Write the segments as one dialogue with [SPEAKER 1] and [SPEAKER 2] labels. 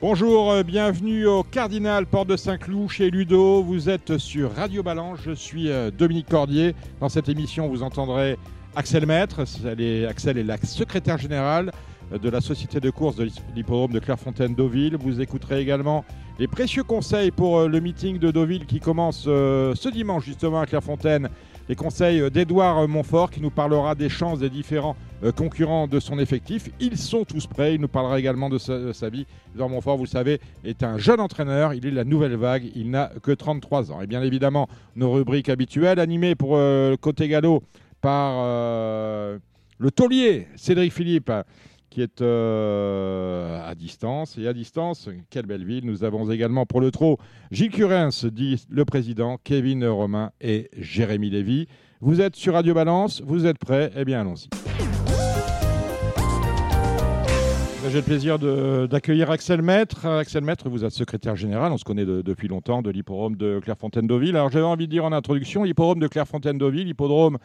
[SPEAKER 1] Bonjour, euh, bienvenue au Cardinal Porte de Saint-Cloud chez Ludo. Vous êtes sur Radio Balance. Je suis euh, Dominique Cordier. Dans cette émission, vous entendrez Axel Maître. Axel est la secrétaire générale euh, de la société de course de l'hippodrome de Clairefontaine-Deauville. Vous écouterez également les précieux conseils pour le meeting de Deauville qui commence ce dimanche justement à Clairefontaine les conseils d'Edouard Montfort qui nous parlera des chances des différents euh, concurrents de son effectif. Ils sont tous prêts. Il nous parlera également de sa, vie. Edouard Montfort, vous le savez, est un jeune entraîneur. Il est la nouvelle vague. Il n'a que 33 ans. Et bien évidemment, nos rubriques habituelles animées pour euh, côté galop par euh, le taulier Cédric Philippe qui est euh, à distance. Et à distance, quelle belle ville. Nous avons également pour le trot Gilles Curens, dit le président, Kevin Romain et Jérémy Lévy. Vous êtes sur Radio Balance, vous êtes prêts? Eh bien, allons-y. J'ai le plaisir d'accueillir Axel Maître. Axel Maître, vous êtes secrétaire général, on se connaît depuis longtemps, de l'hippodrome de Clairefontaine-Deauville. Alors j'avais envie de dire en introduction, l'hippodrome de Clairefontaine-Deauville, hippodrome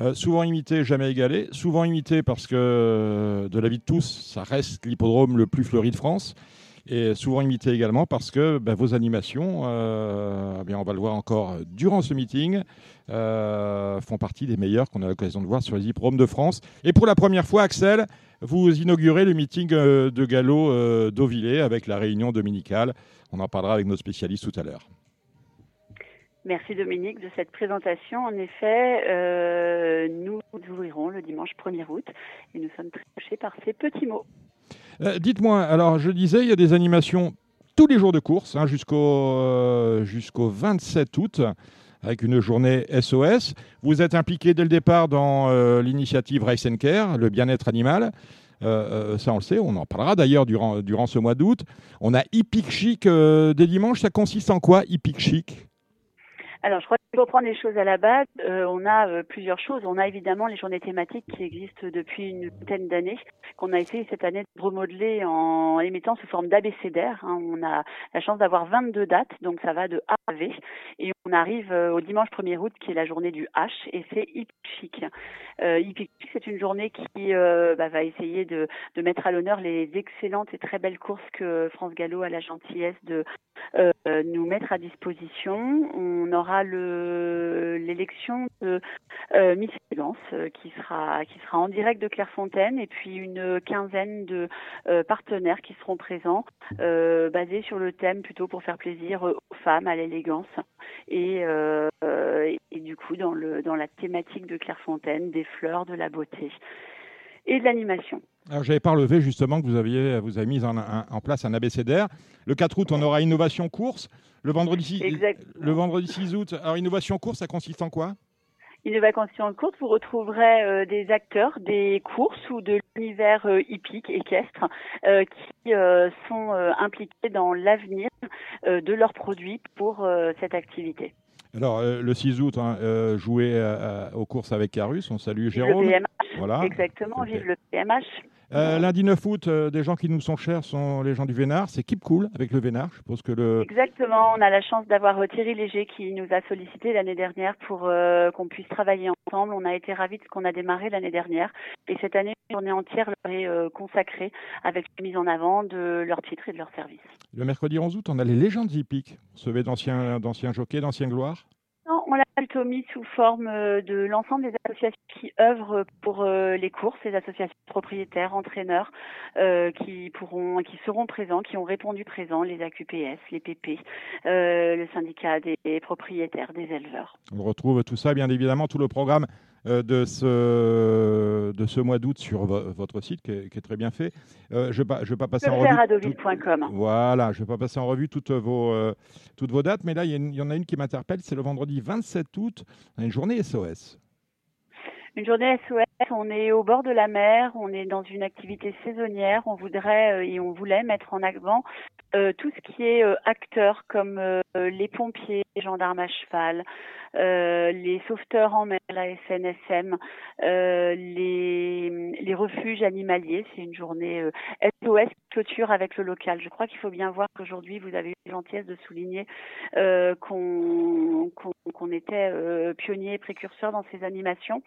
[SPEAKER 1] euh, souvent imité, jamais égalé. Souvent imité parce que, euh, de l'avis de tous, ça reste l'hippodrome le plus fleuri de France. Et souvent imité également parce que ben, vos animations, euh, eh bien, on va le voir encore durant ce meeting, font partie des meilleurs qu'on a l'occasion de voir sur les hippodromes de France. Et pour la première fois, Axel, vous inaugurez le meeting de galop d'Auvillé avec la réunion dominicale. On en parlera avec nos spécialistes tout à l'heure.
[SPEAKER 2] Merci Dominique de cette présentation. En effet, euh, nous ouvrirons le dimanche 1er août et nous sommes très touchés par ces petits mots.
[SPEAKER 1] Euh, dites-moi, alors je disais, il y a des animations tous les jours de course hein, jusqu'au euh, jusqu'au 27 août avec une journée SOS. Vous êtes impliqué dès le départ dans l'initiative Race and Care, le bien-être animal. ça, on le sait, on en parlera d'ailleurs durant, durant ce mois d'août. On a Hippic Chic des dimanches. Ça consiste en quoi, Hippic Chic?
[SPEAKER 2] Alors, je crois faut prendre les choses à la base. Euh, on a euh, plusieurs choses. On a évidemment les journées thématiques qui existent depuis une vingtaine d'années, qu'on a essayé cette année de remodeler en les mettant sous forme d'abécédaire. Hein. On a la chance d'avoir 22 dates, donc ça va de A à V. Et on arrive euh, au dimanche 1er août, qui est la journée du H, et c'est Hip Chic. Euh, c'est une journée qui bah, va essayer de, mettre à l'honneur les excellentes et très belles courses que France Gallo a la gentillesse de nous mettre à disposition. On aura l'élection de euh, Miss Élégance euh, qui sera qui sera en direct de Clairefontaine et puis une quinzaine de euh, partenaires qui seront présents basés sur le thème plutôt pour faire plaisir aux femmes à l'élégance et, et du coup dans le dans la thématique de Clairefontaine des fleurs de la beauté et de l'animation.
[SPEAKER 1] Alors, j'avais pas relevé justement que vous aviez vous avez mis en, en place un abécédaire. Le 4 août, on aura innovation course. Le vendredi, 6, le vendredi 6 août, alors Innovation Course, ça consiste en quoi?
[SPEAKER 2] Innovation Course, vous retrouverez euh, des acteurs des courses ou de l'univers euh, hippique, équestre, euh, qui sont impliqués dans l'avenir de leurs produits pour cette activité.
[SPEAKER 1] Alors, le 6 août, hein, jouer aux courses avec Carus, on salue Jérôme.
[SPEAKER 2] Le PMH, voilà. exactement, vive le PMH.
[SPEAKER 1] Euh, lundi 9 août, euh, des gens qui nous sont chers sont les gens du Vénard. C'est Keep Cool avec le Vénard. Je que le...
[SPEAKER 2] Exactement. On a la chance d'avoir euh, Thierry Léger qui nous a sollicité l'année dernière pour qu'on puisse travailler ensemble. On a été ravis de ce qu'on a démarré l'année dernière. Et cette année, une journée entière leur est consacrée avec la mise en avant de leurs titres et de leurs services.
[SPEAKER 1] Le mercredi 11 août, on a les légendes hippiques. On d'anciens, d'anciens jockeys, d'anciens gloires
[SPEAKER 2] on l'a plutôt mis sous forme euh, de l'ensemble des associations qui œuvrent pour euh, les courses, les associations propriétaires, entraîneurs, euh, qui seront présents, qui ont répondu présents, les AQPS, les PP, le syndicat des propriétaires, des éleveurs.
[SPEAKER 1] On retrouve tout ça, bien évidemment, tout le programme de, ce, de ce mois d'août sur votre site qui est, très bien fait. Euh, je ne vais, pas passer en revue. Voilà, je vais pas passer en revue toutes vos, euh, toutes vos dates, mais là, il y, en a une qui m'interpelle c'est le vendredi 27 août, une journée SOS.
[SPEAKER 2] Une journée SOS, on est au bord de la mer, on est dans une activité saisonnière, on voudrait et on voulait mettre en avant euh, tout ce qui est euh, acteurs comme euh, les pompiers, les gendarmes à cheval, les sauveteurs en mer, la SNSM, les, les refuges animaliers. C'est une journée SOS clôture avec le local. Je crois qu'il faut bien voir qu'aujourd'hui, vous avez eu la gentillesse de souligner qu'on était pionnier et précurseur dans ces animations.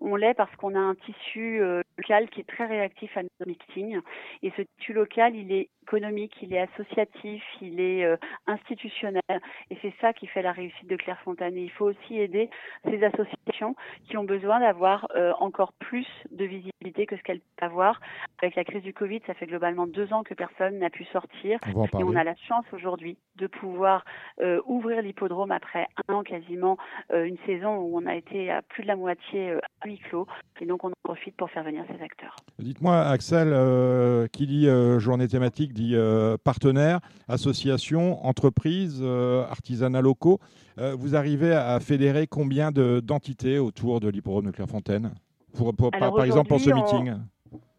[SPEAKER 2] On l'est parce qu'on a un tissu local qui est très réactif à nos meetings. Et ce tissu local, il est économique, il est associatif, il est euh, institutionnel. Et c'est ça qui fait la réussite de Clairefontaine. il faut aussi aider ces associations qui ont besoin d'avoir euh, encore plus de visibilité que ce qu'elles peuvent avoir. Avec la crise du Covid, ça fait globalement deux ans que personne n'a pu sortir. et on a la chance aujourd'hui de pouvoir euh, ouvrir l'hippodrome après un an quasiment, une saison où on a été à plus de la moitié à huis clos. Et donc on en profite pour faire venir ces acteurs.
[SPEAKER 1] Dites-moi, Axel, qui dit journée thématique dit euh, partenaires, associations, entreprises, euh, artisanats locaux. Euh, vous arrivez à fédérer combien d'entités autour de l'hippodrome de Clairefontaine? Pour, par, exemple pour ce meeting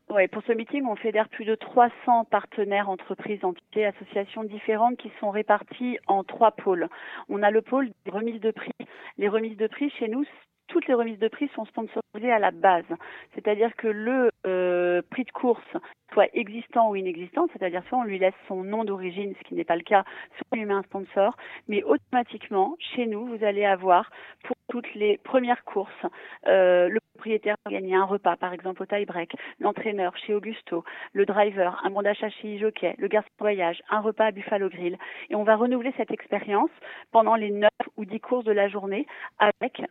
[SPEAKER 2] Oui, pour ce meeting, on fédère plus de 300 partenaires, entreprises, entités, associations différentes qui sont réparties en trois pôles. On a le pôle des remises de prix. Les remises de prix chez nous, toutes les remises de prix sont sponsorisées à la base. C'est-à-dire que le euh, prix de course soit existant ou inexistant, c'est-à-dire soit on lui laisse son nom d'origine, ce qui n'est pas le cas, soit on lui met un sponsor, mais automatiquement, chez nous, vous allez avoir pour toutes les premières courses, euh, le propriétaire va gagner un repas, par exemple au tie-break, l'entraîneur chez Augusto, le driver, un bon d'achat chez Jockey, le garçon de voyage, un repas à Buffalo Grill. Et on va renouveler cette expérience pendant les 9 ou 10 courses de la journée avec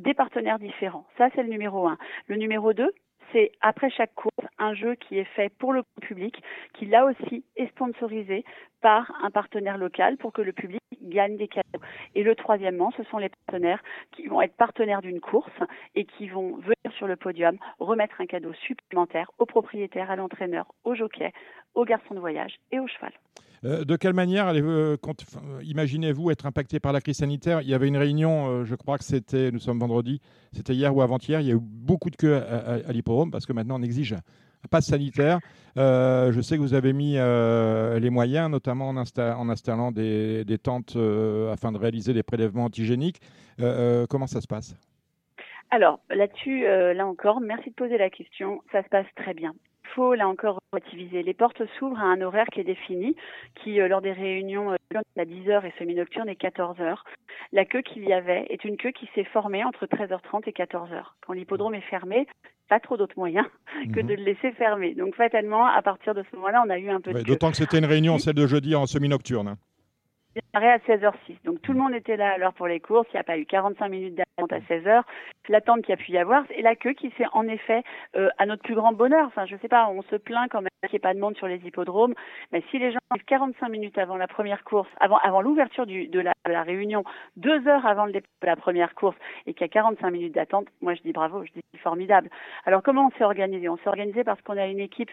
[SPEAKER 2] des partenaires différents. Ça, c'est le numéro un. Le numéro deux, c'est après chaque course un jeu qui est fait pour le public, qui là aussi est sponsorisé par un partenaire local pour que le public gagne des cadeaux. Et le troisièmement, ce sont les partenaires qui vont être partenaires d'une course et qui vont venir sur le podium remettre un cadeau supplémentaire au propriétaire, à l'entraîneur, au jockey, au garçon de voyage et au cheval.
[SPEAKER 1] Euh, de quelle manière euh, imaginez-vous être impacté par la crise sanitaire? Il y avait une réunion, euh, je crois que c'était, nous sommes vendredi, c'était hier ou avant-hier, il y a eu beaucoup de queues à, à, parce que maintenant on exige un pass sanitaire. je sais que vous avez mis les moyens, notamment en, installant des, des tentes afin de réaliser des prélèvements antigéniques. comment ça se passe?
[SPEAKER 2] Alors là-dessus, là encore, merci de poser la question. Ça se passe très bien faut là encore relativiser. Les portes s'ouvrent à un horaire qui est défini, qui euh, lors des réunions euh, à 10h et semi-nocturne est 14h. La queue qu'il y avait est une queue qui s'est formée entre 13h30 et 14h. Quand l'hippodrome est fermé, pas trop d'autres moyens que mhm. de le laisser fermer. Donc fatalement, à partir de ce moment-là, on a eu un peu de
[SPEAKER 1] D'autant que c'était une réunion, celle de jeudi en semi-nocturne.
[SPEAKER 2] Démarré à 16h06. Donc tout le monde était là à l'heure pour les courses. Il n'y a pas eu 45 minutes d'attente à 16h. L'attente qu'il y a pu y avoir et la queue qui s'est en effet, euh, à notre plus grand bonheur, enfin je sais pas, on se plaint quand même qu'il n'y ait pas de monde sur les hippodromes. Mais si les gens arrivent 45 minutes avant la première course, avant, l'ouverture de la, de la réunion, deux heures avant le départ de la première course et qu'il y a 45 minutes d'attente, moi je dis bravo, je dis formidable. Alors comment on s'est organisé? On s'est organisé parce qu'on a une équipe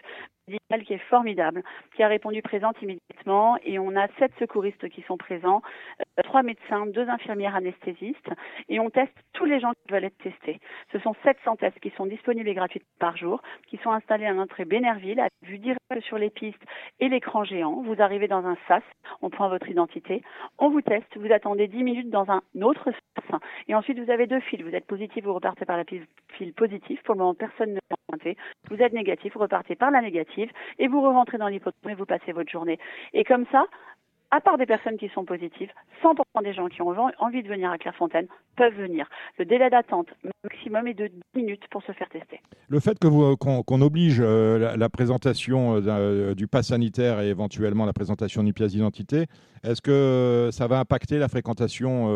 [SPEAKER 2] médicale qui est formidable, qui a répondu présente immédiatement et on a sept secouristes qui sont présents, euh, trois médecins, deux infirmières anesthésistes, et on teste tous les gens qui veulent être testés. Ce sont 700 tests qui sont disponibles et gratuits par jour, qui sont installés à l'entrée Bénerville, à vue directe sur les pistes et l'écran géant. Vous arrivez dans un SAS, on prend votre identité, on vous teste, vous attendez 10 minutes dans un autre SAS, et ensuite vous avez deux fils. Vous êtes positif, vous repartez par la file positive. Pour le moment, personne ne l'a. Vous êtes négatif, vous repartez par la négative, et vous rentrez dans l'hypothèse et vous passez votre journée. Et comme ça, à part des personnes qui sont positives, 100% des gens qui ont envie de venir à Clairefontaine peuvent venir. Le délai d'attente maximum est de 10 minutes pour se faire tester.
[SPEAKER 1] Le fait que vous, qu'on, oblige euh, la, présentation euh, euh, du pass sanitaire et éventuellement la présentation d'une pièce d'identité, est-ce que ça va impacter la fréquentation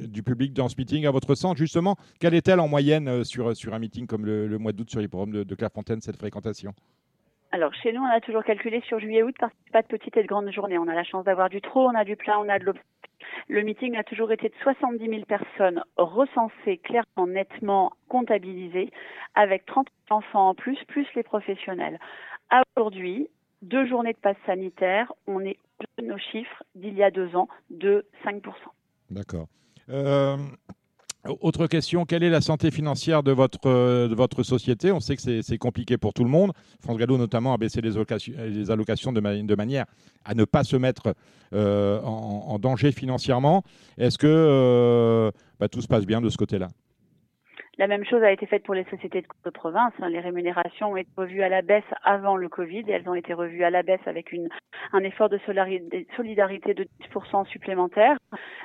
[SPEAKER 1] du public dans ce meeting À votre sens, justement, quelle est-elle en moyenne sur, sur un meeting comme le, mois d'août sur les programmes de, de Clairefontaine, cette fréquentation?
[SPEAKER 2] Alors chez nous, on a toujours calculé sur juillet-août parce qu'il n'y a pas de petites et de grandes journées. On a la chance d'avoir du trop, on a du plat, on a de l'obstacle. Le meeting a toujours été de 70 000 personnes recensées, clairement, nettement comptabilisées, avec 30 enfants en plus, plus les professionnels. Aujourd'hui, deux journées de passe sanitaire, on est de nos chiffres d'il y a deux ans de 5%.
[SPEAKER 1] D'accord. Euh, Autre question, quelle est la santé financière de votre, euh, de votre société? On sait que c'est compliqué pour tout le monde. France Gallo notamment a baissé les allocations, les allocations de, manière à ne pas se mettre euh, en, danger financièrement. Est-ce que euh, bah, tout se passe bien de ce côté-là?
[SPEAKER 2] La même chose a été faite pour les sociétés de province. Hein. Les rémunérations ont été revues à la baisse avant le Covid et elles ont été revues à la baisse avec une, un effort de solidarité de 10% supplémentaire.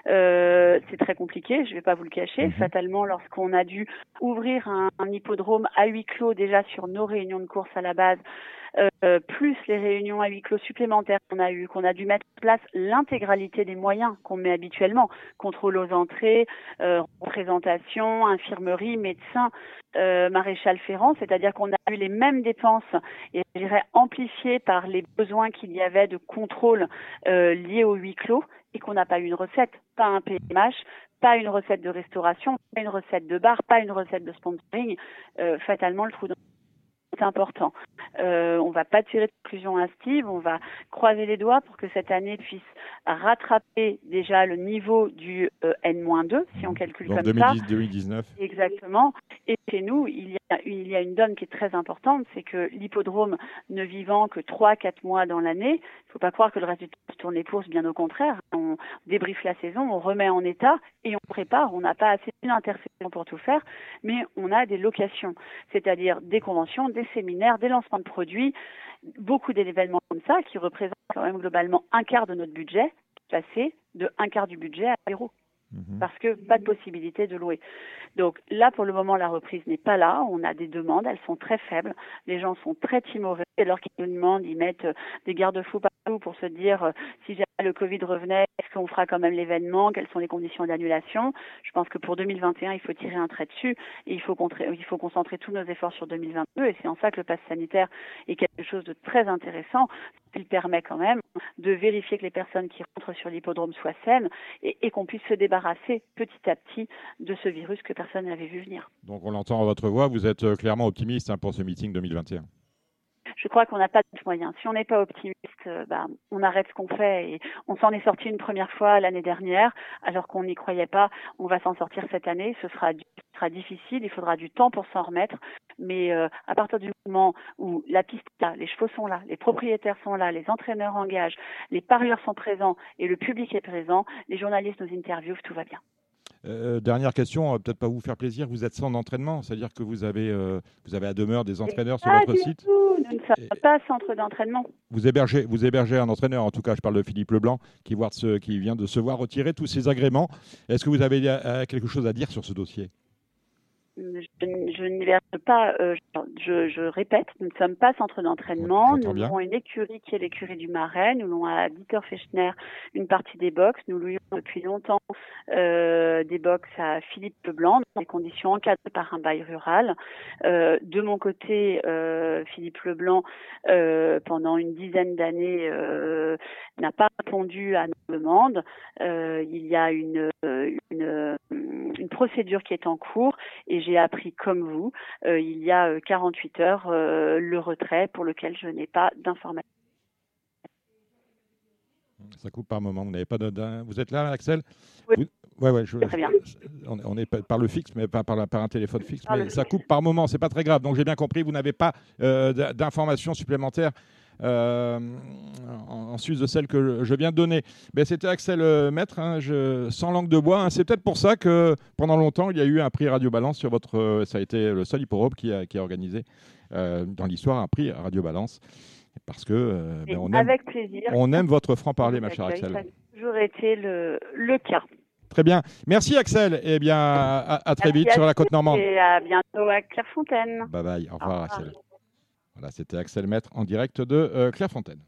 [SPEAKER 2] Euh, c'est très compliqué, je ne vais pas vous le cacher. Mhm. Fatalement, lorsqu'on a dû ouvrir un, un hippodrome à huis clos déjà sur nos réunions de course à la base, euh, plus les réunions à huis clos supplémentaires qu'on a eu, qu'on a dû mettre en place l'intégralité des moyens qu'on met habituellement, contrôle aux entrées, euh, représentation, infirmerie, médecin, euh, maréchal ferrant, c'est-à-dire qu'on a eu les mêmes dépenses et je dirais amplifiées par les besoins qu'il y avait de contrôle euh, liés au huis clos et qu'on n'a pas eu une recette, pas un PMH, pas une recette de restauration, pas une recette de bar, pas une recette de sponsoring, euh, fatalement le trou c'est important. Euh, on va pas tirer de conclusion hâtive, on va croiser les doigts pour que cette année puisse rattraper déjà le niveau du euh, N-2, si on calcule comme
[SPEAKER 1] 2010, ça. 2019.
[SPEAKER 2] Exactement. Et chez nous, il y a, il y a une donne qui est très importante, c'est que l'hippodrome ne vivant que 3-4 mois dans l'année, il ne faut pas croire que le reste du temps se tourne les courses, bien au contraire. On débriefe la saison, on remet en état et on prépare. On n'a pas assez d'intersaison pour tout faire, mais on a des locations, c'est-à-dire des conventions, des séminaires, des lancements de produits, beaucoup d'événements comme ça qui représentent quand même globalement un quart de notre budget, passé de un quart du budget à zéro. Mhm. Parce que pas de possibilité de louer. Donc là, pour le moment, la reprise n'est pas là. On a des demandes, elles sont très faibles. Les gens sont très timorés. Alors qu'ils nous demandent, ils mettent euh, des garde-fous partout pour se dire euh, si jamais le Covid revenait, est-ce qu'on fera quand même l'événement? Quelles sont les conditions d'annulation? Je pense que pour 2021, il faut tirer un trait dessus et il faut, il faut concentrer tous nos efforts sur 2022. Et c'est en ça que le pass sanitaire est quelque chose de très intéressant. Il permet quand même de vérifier que les personnes qui rentrent sur l'hippodrome soient saines et, et qu'on puisse se débarrasser petit à petit de ce virus que personne n'avait vu venir.
[SPEAKER 1] Donc on l'entend à votre voix, vous êtes euh, clairement optimiste hein, pour ce meeting 2021
[SPEAKER 2] je crois qu'on n'a pas de moyens. Si on n'est pas optimiste, euh, bah, on arrête ce qu'on fait. Et on s'en est sorti une première fois l'année dernière, alors qu'on n'y croyait pas. On va s'en sortir cette année. Ce sera, sera difficile. Il faudra du temps pour s'en remettre. Mais euh, à partir du moment où la piste est là, les chevaux sont là, les propriétaires sont là, les entraîneurs engagent, les parieurs sont présents et le public est présent, les journalistes nous interviewent, tout va bien.
[SPEAKER 1] Euh, dernière question, peut-être pas vous faire plaisir, vous êtes sans entraînement, c'est-à-dire que vous avez, vous avez à demeure des entraîneurs sur votre site
[SPEAKER 2] nous ne sommes pas centre d'entraînement.
[SPEAKER 1] Vous hébergez, vous hébergez un entraîneur, en tout cas, je parle de Philippe Leblanc, qui, qui vient de se voir retirer tous ses agréments. Est-ce que vous avez euh, quelque chose à dire sur ce dossier?
[SPEAKER 2] Je, n'y verse pas, euh, je, répète, nous ne sommes pas centre d'entraînement. nous avons une écurie qui est l'écurie du Marais. Nous louons à Dieter Fechner une partie des box. Nous louons depuis longtemps euh, des box à Philippe Leblanc dans des conditions encadrées par un bail rural. Euh, de mon côté, Philippe Leblanc, pendant une dizaine d'années, n'a pas répondu à nos demandes. il y a une, une, une procédure qui est en cours et j'ai appris comme vous euh, il y a 48 euh, heures euh, le retrait pour lequel je n'ai pas d'informations.
[SPEAKER 1] Ça coupe par moment. Vous n'avez pas de, Vous êtes là, Axel?
[SPEAKER 2] Oui.
[SPEAKER 1] Ouais, ouais, Très bien. On, est par le fixe, mais pas par, par un téléphone fixe. mais ça coupe par moment, c'est pas très grave. Donc j'ai bien compris, vous n'avez pas d'informations supplémentaires euh, en, sus de celle que je viens de donner. Ben, C'était Axel euh, Maître, hein, je, sans langue de bois. Hein. C'est peut-être pour ça que pendant longtemps, il y a eu un prix Radio Balance sur votre. Euh, ça a été le seul hipporobe qui a, qui a organisé dans l'histoire un prix Radio Balance. Parce que
[SPEAKER 2] ben, on, aime, avec plaisir.
[SPEAKER 1] on aime votre franc-parler, ma chère Axel.
[SPEAKER 2] Ça a toujours été le, le cas.
[SPEAKER 1] Très bien. Merci Axel. Et eh bien, à, très vite sur la côte normande.
[SPEAKER 2] Et à bientôt à Clairefontaine.
[SPEAKER 1] Bye bye. Au revoir, Axel c'était Axel Maître en direct de euh, Clairefontaine.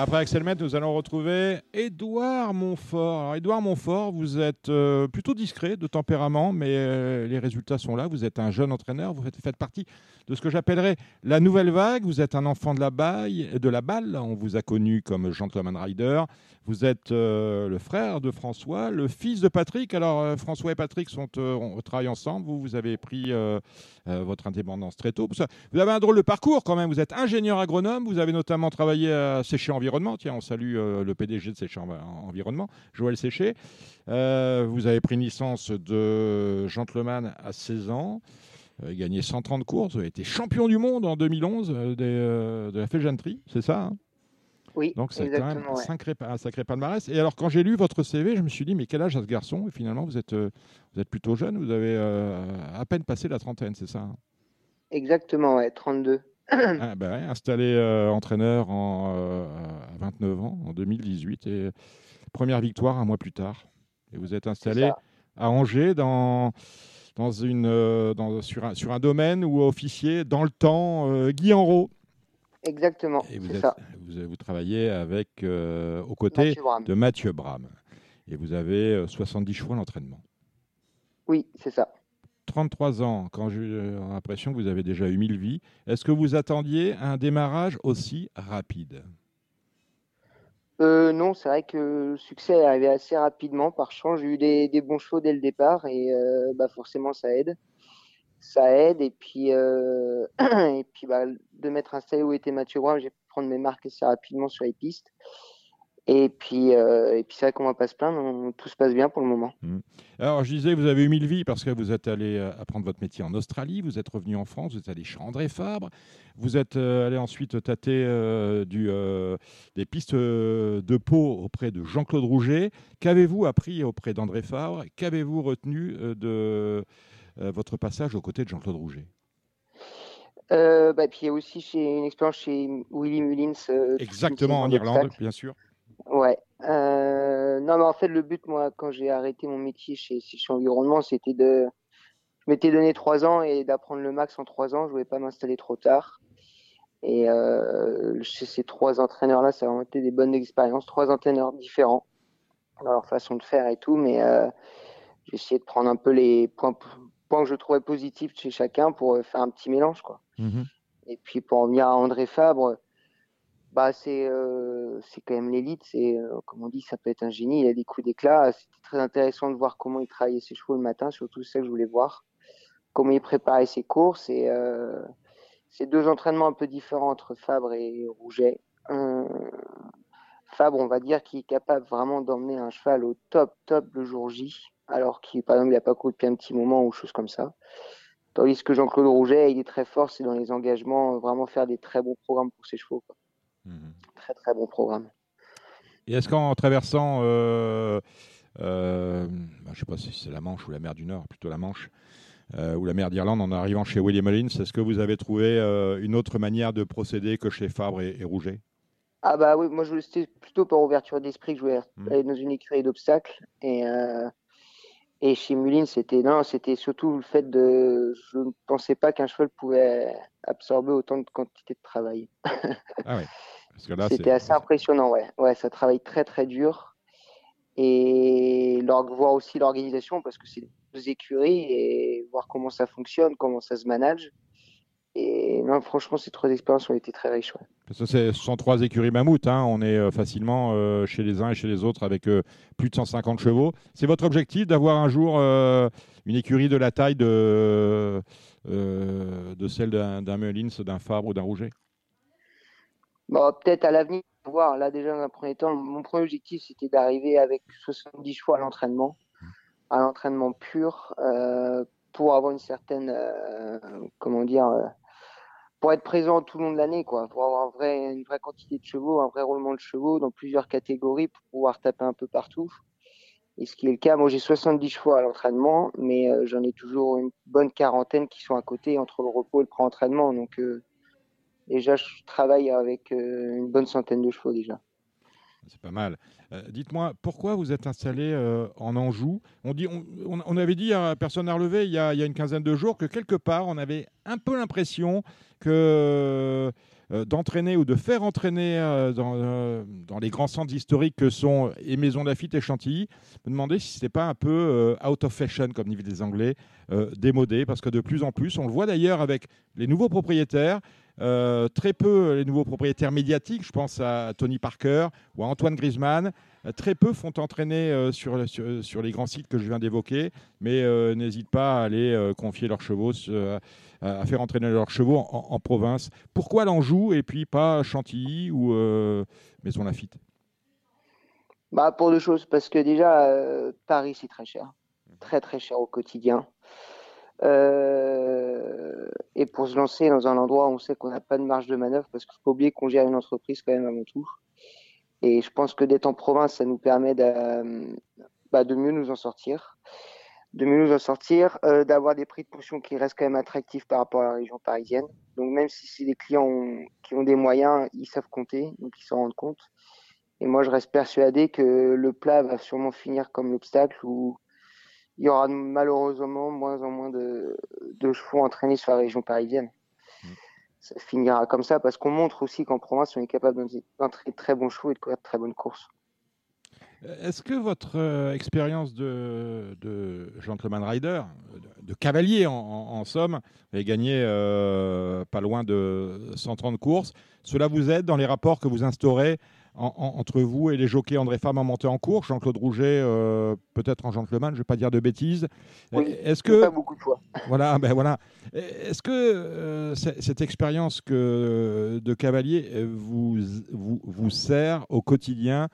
[SPEAKER 1] Après Axel Maître, nous allons retrouver Édouard Montfort. Alors, Édouard Montfort, vous êtes euh, plutôt discret de tempérament, mais euh, les résultats sont là. Vous êtes un jeune entraîneur, vous faites, partie de ce que j'appellerais la nouvelle vague. Vous êtes un enfant de la, balle. On vous a connu comme gentleman rider. Vous êtes euh, le frère de François, le fils de Patrick. Alors, François et Patrick sont, on travaille ensemble. Vous, vous avez pris votre indépendance très tôt. Vous avez un drôle de parcours quand même. Vous êtes ingénieur agronome. Vous avez notamment travaillé à Séché Environnement. Tiens, on salue le PDG de Séché Environnement, Joël Séché. vous avez pris une licence de gentleman à 16 ans. Vous avez gagné 130 courses. Vous avez été champion du monde en 2011 de la Féjanterie, c'est ça hein?
[SPEAKER 3] Oui,
[SPEAKER 1] Donc c'est quand même un, sacré, un sacré palmarès. Et alors quand j'ai lu votre CV, je me suis dit, mais quel âge a ce garçon? Et finalement, vous êtes, euh, vous êtes plutôt jeune, vous avez euh, à peine passé la trentaine, c'est ça hein?
[SPEAKER 3] Exactement, ouais, 32.
[SPEAKER 1] Ah, bah installé euh, entraîneur en, à 29 ans, en 2018, et première victoire un mois plus tard. Et vous êtes installé à Angers dans, dans une, dans, sur, un, sur un domaine où officier dans le temps Guy Enrault.
[SPEAKER 3] Exactement.
[SPEAKER 1] Et vous, ça. Vous, travaillez avec, euh, aux côtés de Mathieu Bram. Et vous avez 70 euh, chevaux l'entraînement.
[SPEAKER 3] Oui, c'est ça.
[SPEAKER 1] 33 ans, quand j'ai l'impression que vous avez déjà eu 1000 vies, est-ce que vous attendiez un démarrage aussi rapide?
[SPEAKER 3] Euh, Non, c'est vrai que le succès est arrivé assez rapidement. Par chance, j'ai eu des, bons chevaux dès le départ et bah forcément, ça aide ça aide. Et puis, euh, et puis bah, de mettre un où était Mathieu j'ai pu prendre mes marques assez rapidement sur les pistes. Et puis, euh, et puis c'est vrai qu'on va pas se plaindre, tout se passe bien pour le moment.
[SPEAKER 1] Mmh. Alors, je disais, vous avez eu mille vies parce que vous êtes allé euh, apprendre votre métier en Australie, vous êtes revenu en France, vous êtes allé chez André Fabre, vous êtes allé ensuite tâter du, des pistes de peau auprès de Jean-Claude Rouget. Qu'avez-vous appris auprès d'André Fabre? Qu'avez-vous retenu de, euh, votre passage aux côtés de Jean-Claude Rouget?
[SPEAKER 3] Euh, bah, puis il y a aussi chez, une expérience chez Willy Mullins.
[SPEAKER 1] Euh, Exactement, en Irlande, bien sûr.
[SPEAKER 3] Ouais. non, mais en fait, le but, moi, quand j'ai arrêté mon métier chez, chez Environnement, c'était de. Je m'étais donné trois ans et d'apprendre le max en trois ans. Je ne voulais pas m'installer trop tard. Et chez ces trois entraîneurs-là, ça a vraiment été des bonnes expériences. Trois entraîneurs différents dans leur façon de faire et tout. Mais j'ai essayé de prendre un peu les points points que je trouvais positifs chez chacun pour euh, faire un petit mélange. Quoi.
[SPEAKER 1] Mhm.
[SPEAKER 3] Et puis pour en venir à André Fabre, bah c'est euh, c'est quand même l'élite. C'est euh, comme on dit, ça peut être un génie. Il a des coups d'éclat. C'était très intéressant de voir comment il travaillait ses chevaux le matin. Surtout ça que je voulais voir. Comment il préparait ses courses et c'est deux entraînements un peu différents entre Fabre et Rouget. Fabre, on va dire, qui est capable vraiment d'emmener un cheval au top, top le jour J alors qu'il, par exemple, il n'a pas couru depuis un petit moment ou choses comme ça. Tandis que Jean-Claude Rouget, il est très fort, c'est dans les engagements, vraiment faire des très bons programmes pour ses chevaux. Mhm. Très, très bons programmes.
[SPEAKER 1] Et est-ce qu'en traversant, euh, euh, bah, je ne sais pas si c'est la Manche ou la mer du Nord, plutôt la Manche, euh, ou la mer d'Irlande, en arrivant chez William Mullins, est-ce que vous avez trouvé une autre manière de procéder que chez Fabre et, Rouget?
[SPEAKER 3] Ah bah oui, moi je c'était plutôt par ouverture d'esprit que je voulais mhm. aller dans une écurie d'obstacles et et chez Mullin, c'était non, c'était surtout le fait de, je ne pensais pas qu'un cheval pouvait absorber autant de quantité de travail.
[SPEAKER 1] ah oui.
[SPEAKER 3] C'était assez impressionnant, ouais. Ouais, ça travaille très très dur. Et voir aussi l'organisation, parce que c'est deux écuries, et voir comment ça fonctionne, comment ça se manage. Et non, franchement, ces trois expériences ont été très riches.
[SPEAKER 1] ce sont trois écuries mammouth. Hein. On est euh, facilement euh, chez les uns et chez les autres avec euh, plus de 150 chevaux. C'est votre objectif d'avoir un jour une écurie de la taille de, de celle d'un Mullins, d'un Fabre ou d'un Rouget?
[SPEAKER 3] Bon, Peut-être à l'avenir. Voir. Là, déjà, dans un premier temps, mon premier objectif, c'était d'arriver avec 70 chevaux à l'entraînement, à l'entraînement pur, pour avoir une certaine, comment dire, pour être présent tout le long de l'année, quoi, pour avoir une vraie quantité de chevaux, un vrai roulement de chevaux dans plusieurs catégories pour pouvoir taper un peu partout. Et ce qui est le cas, moi j'ai 70 chevaux à l'entraînement, mais euh, j'en ai toujours une bonne quarantaine qui sont à côté entre le repos et le pré-entraînement. Donc euh, déjà, je travaille avec euh, une bonne centaine de chevaux déjà.
[SPEAKER 1] C'est pas mal. Euh, dites-moi, pourquoi vous êtes installé euh, en Anjou? On, avait dit à personne à relever il y, a, une quinzaine de jours que quelque part, on avait un peu l'impression que euh, d'entraîner ou de faire entraîner dans, dans, les grands centres historiques que sont et Maison Lafitte et Chantilly, me demander si ce n'était pas un peu out of fashion, comme disent les Anglais, démodé, parce que de plus en plus, on le voit d'ailleurs avec les nouveaux propriétaires, euh, très peu les nouveaux propriétaires médiatiques, je pense à Tony Parker ou à Antoine Griezmann, très peu font entraîner sur, les grands sites que je viens d'évoquer, mais n'hésitent pas à aller confier leurs chevaux, à faire entraîner leurs chevaux en, province. Pourquoi l'Anjou et puis pas Chantilly ou Maison Lafitte
[SPEAKER 3] bah, Pour deux choses, parce que déjà, Paris, c'est très cher. Très, très cher au quotidien. Euh, et pour se lancer dans un endroit où on sait qu'on n'a pas de marge de manœuvre, parce qu'il faut oublier qu'on gère une entreprise quand même avant tout. Et je pense que d'être en province, ça nous permet de, bah, de mieux nous en sortir, de mieux nous en sortir, euh, d'avoir des prix de potion qui restent quand même attractifs par rapport à la région parisienne. Donc même si c'est des clients qui ont des moyens, ils savent compter, donc ils s'en rendent compte. Et moi, je reste persuadé que le plat va sûrement finir comme l'obstacle où il y aura malheureusement moins en moins de, chevaux entraînés sur la région parisienne. Mm. Ça finira comme ça parce qu'on montre aussi qu'en province, on est capable d'entraîner de très bons chevaux et de courir de très bonnes courses.
[SPEAKER 1] Est-ce que votre euh, expérience de, de, gentleman rider, de, cavalier en, somme, vous avez gagné euh, pas loin de 130 courses, cela vous aide dans les rapports que vous instaurez entre vous et les jockeys André Femme en montée en cours, Jean-Claude Rouget, euh, peut-être en gentleman, je ne vais pas dire de bêtises.
[SPEAKER 3] Est-ce que pas beaucoup de fois.
[SPEAKER 1] Voilà, ben voilà. Est-ce que euh, cette expérience que de cavalier euh, vous, vous, vous sert au quotidien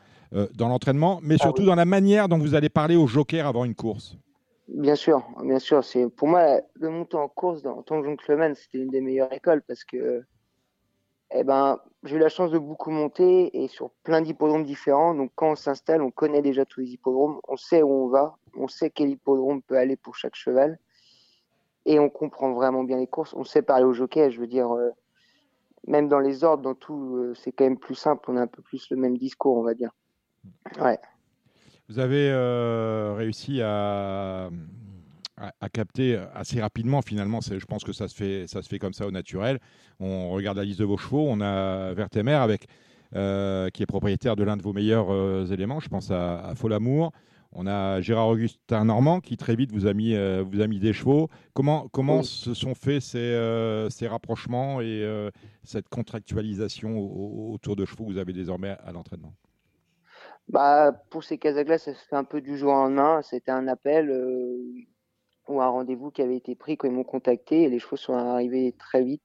[SPEAKER 1] dans l'entraînement, mais ah surtout dans la manière dont vous allez parler aux jockeys avant une course?
[SPEAKER 3] Bien sûr, bien sûr. C'est pour moi le monter en course en tant que gentleman, c'était une des meilleures écoles parce que eh ben, j'ai eu la chance de beaucoup monter et sur plein d'hippodromes différents. Donc, quand on s'installe, on connaît déjà tous les hippodromes, on sait où on va, on sait quel hippodrome peut aller pour chaque cheval et on comprend vraiment bien les courses. On sait parler au jockey, je veux dire, euh, même dans les ordres, dans tout, euh, c'est quand même plus simple. On a un peu plus le même discours, on va dire. Ouais.
[SPEAKER 1] Vous avez euh, réussi à à, capter assez rapidement. Finalement, je pense que ça se, fait, ça se fait comme ça au naturel. On regarde la liste de vos chevaux. On a Vertemer avec, euh, qui est propriétaire de l'un de vos meilleurs euh, éléments. Je pense à, à Folamour. On a Gérard Augustin Normand qui très vite vous a mis, euh, vous a mis des chevaux. Comment, comment se sont faits ces, ces rapprochements et cette contractualisation autour de chevaux que vous avez désormais à, l'entraînement?
[SPEAKER 3] Bah, Pour ces Casaglas, ça se fait un peu du jour au lendemain. C'était un appel ou un rendez-vous qui avait été pris quand ils m'ont contacté et les chevaux sont arrivés très vite.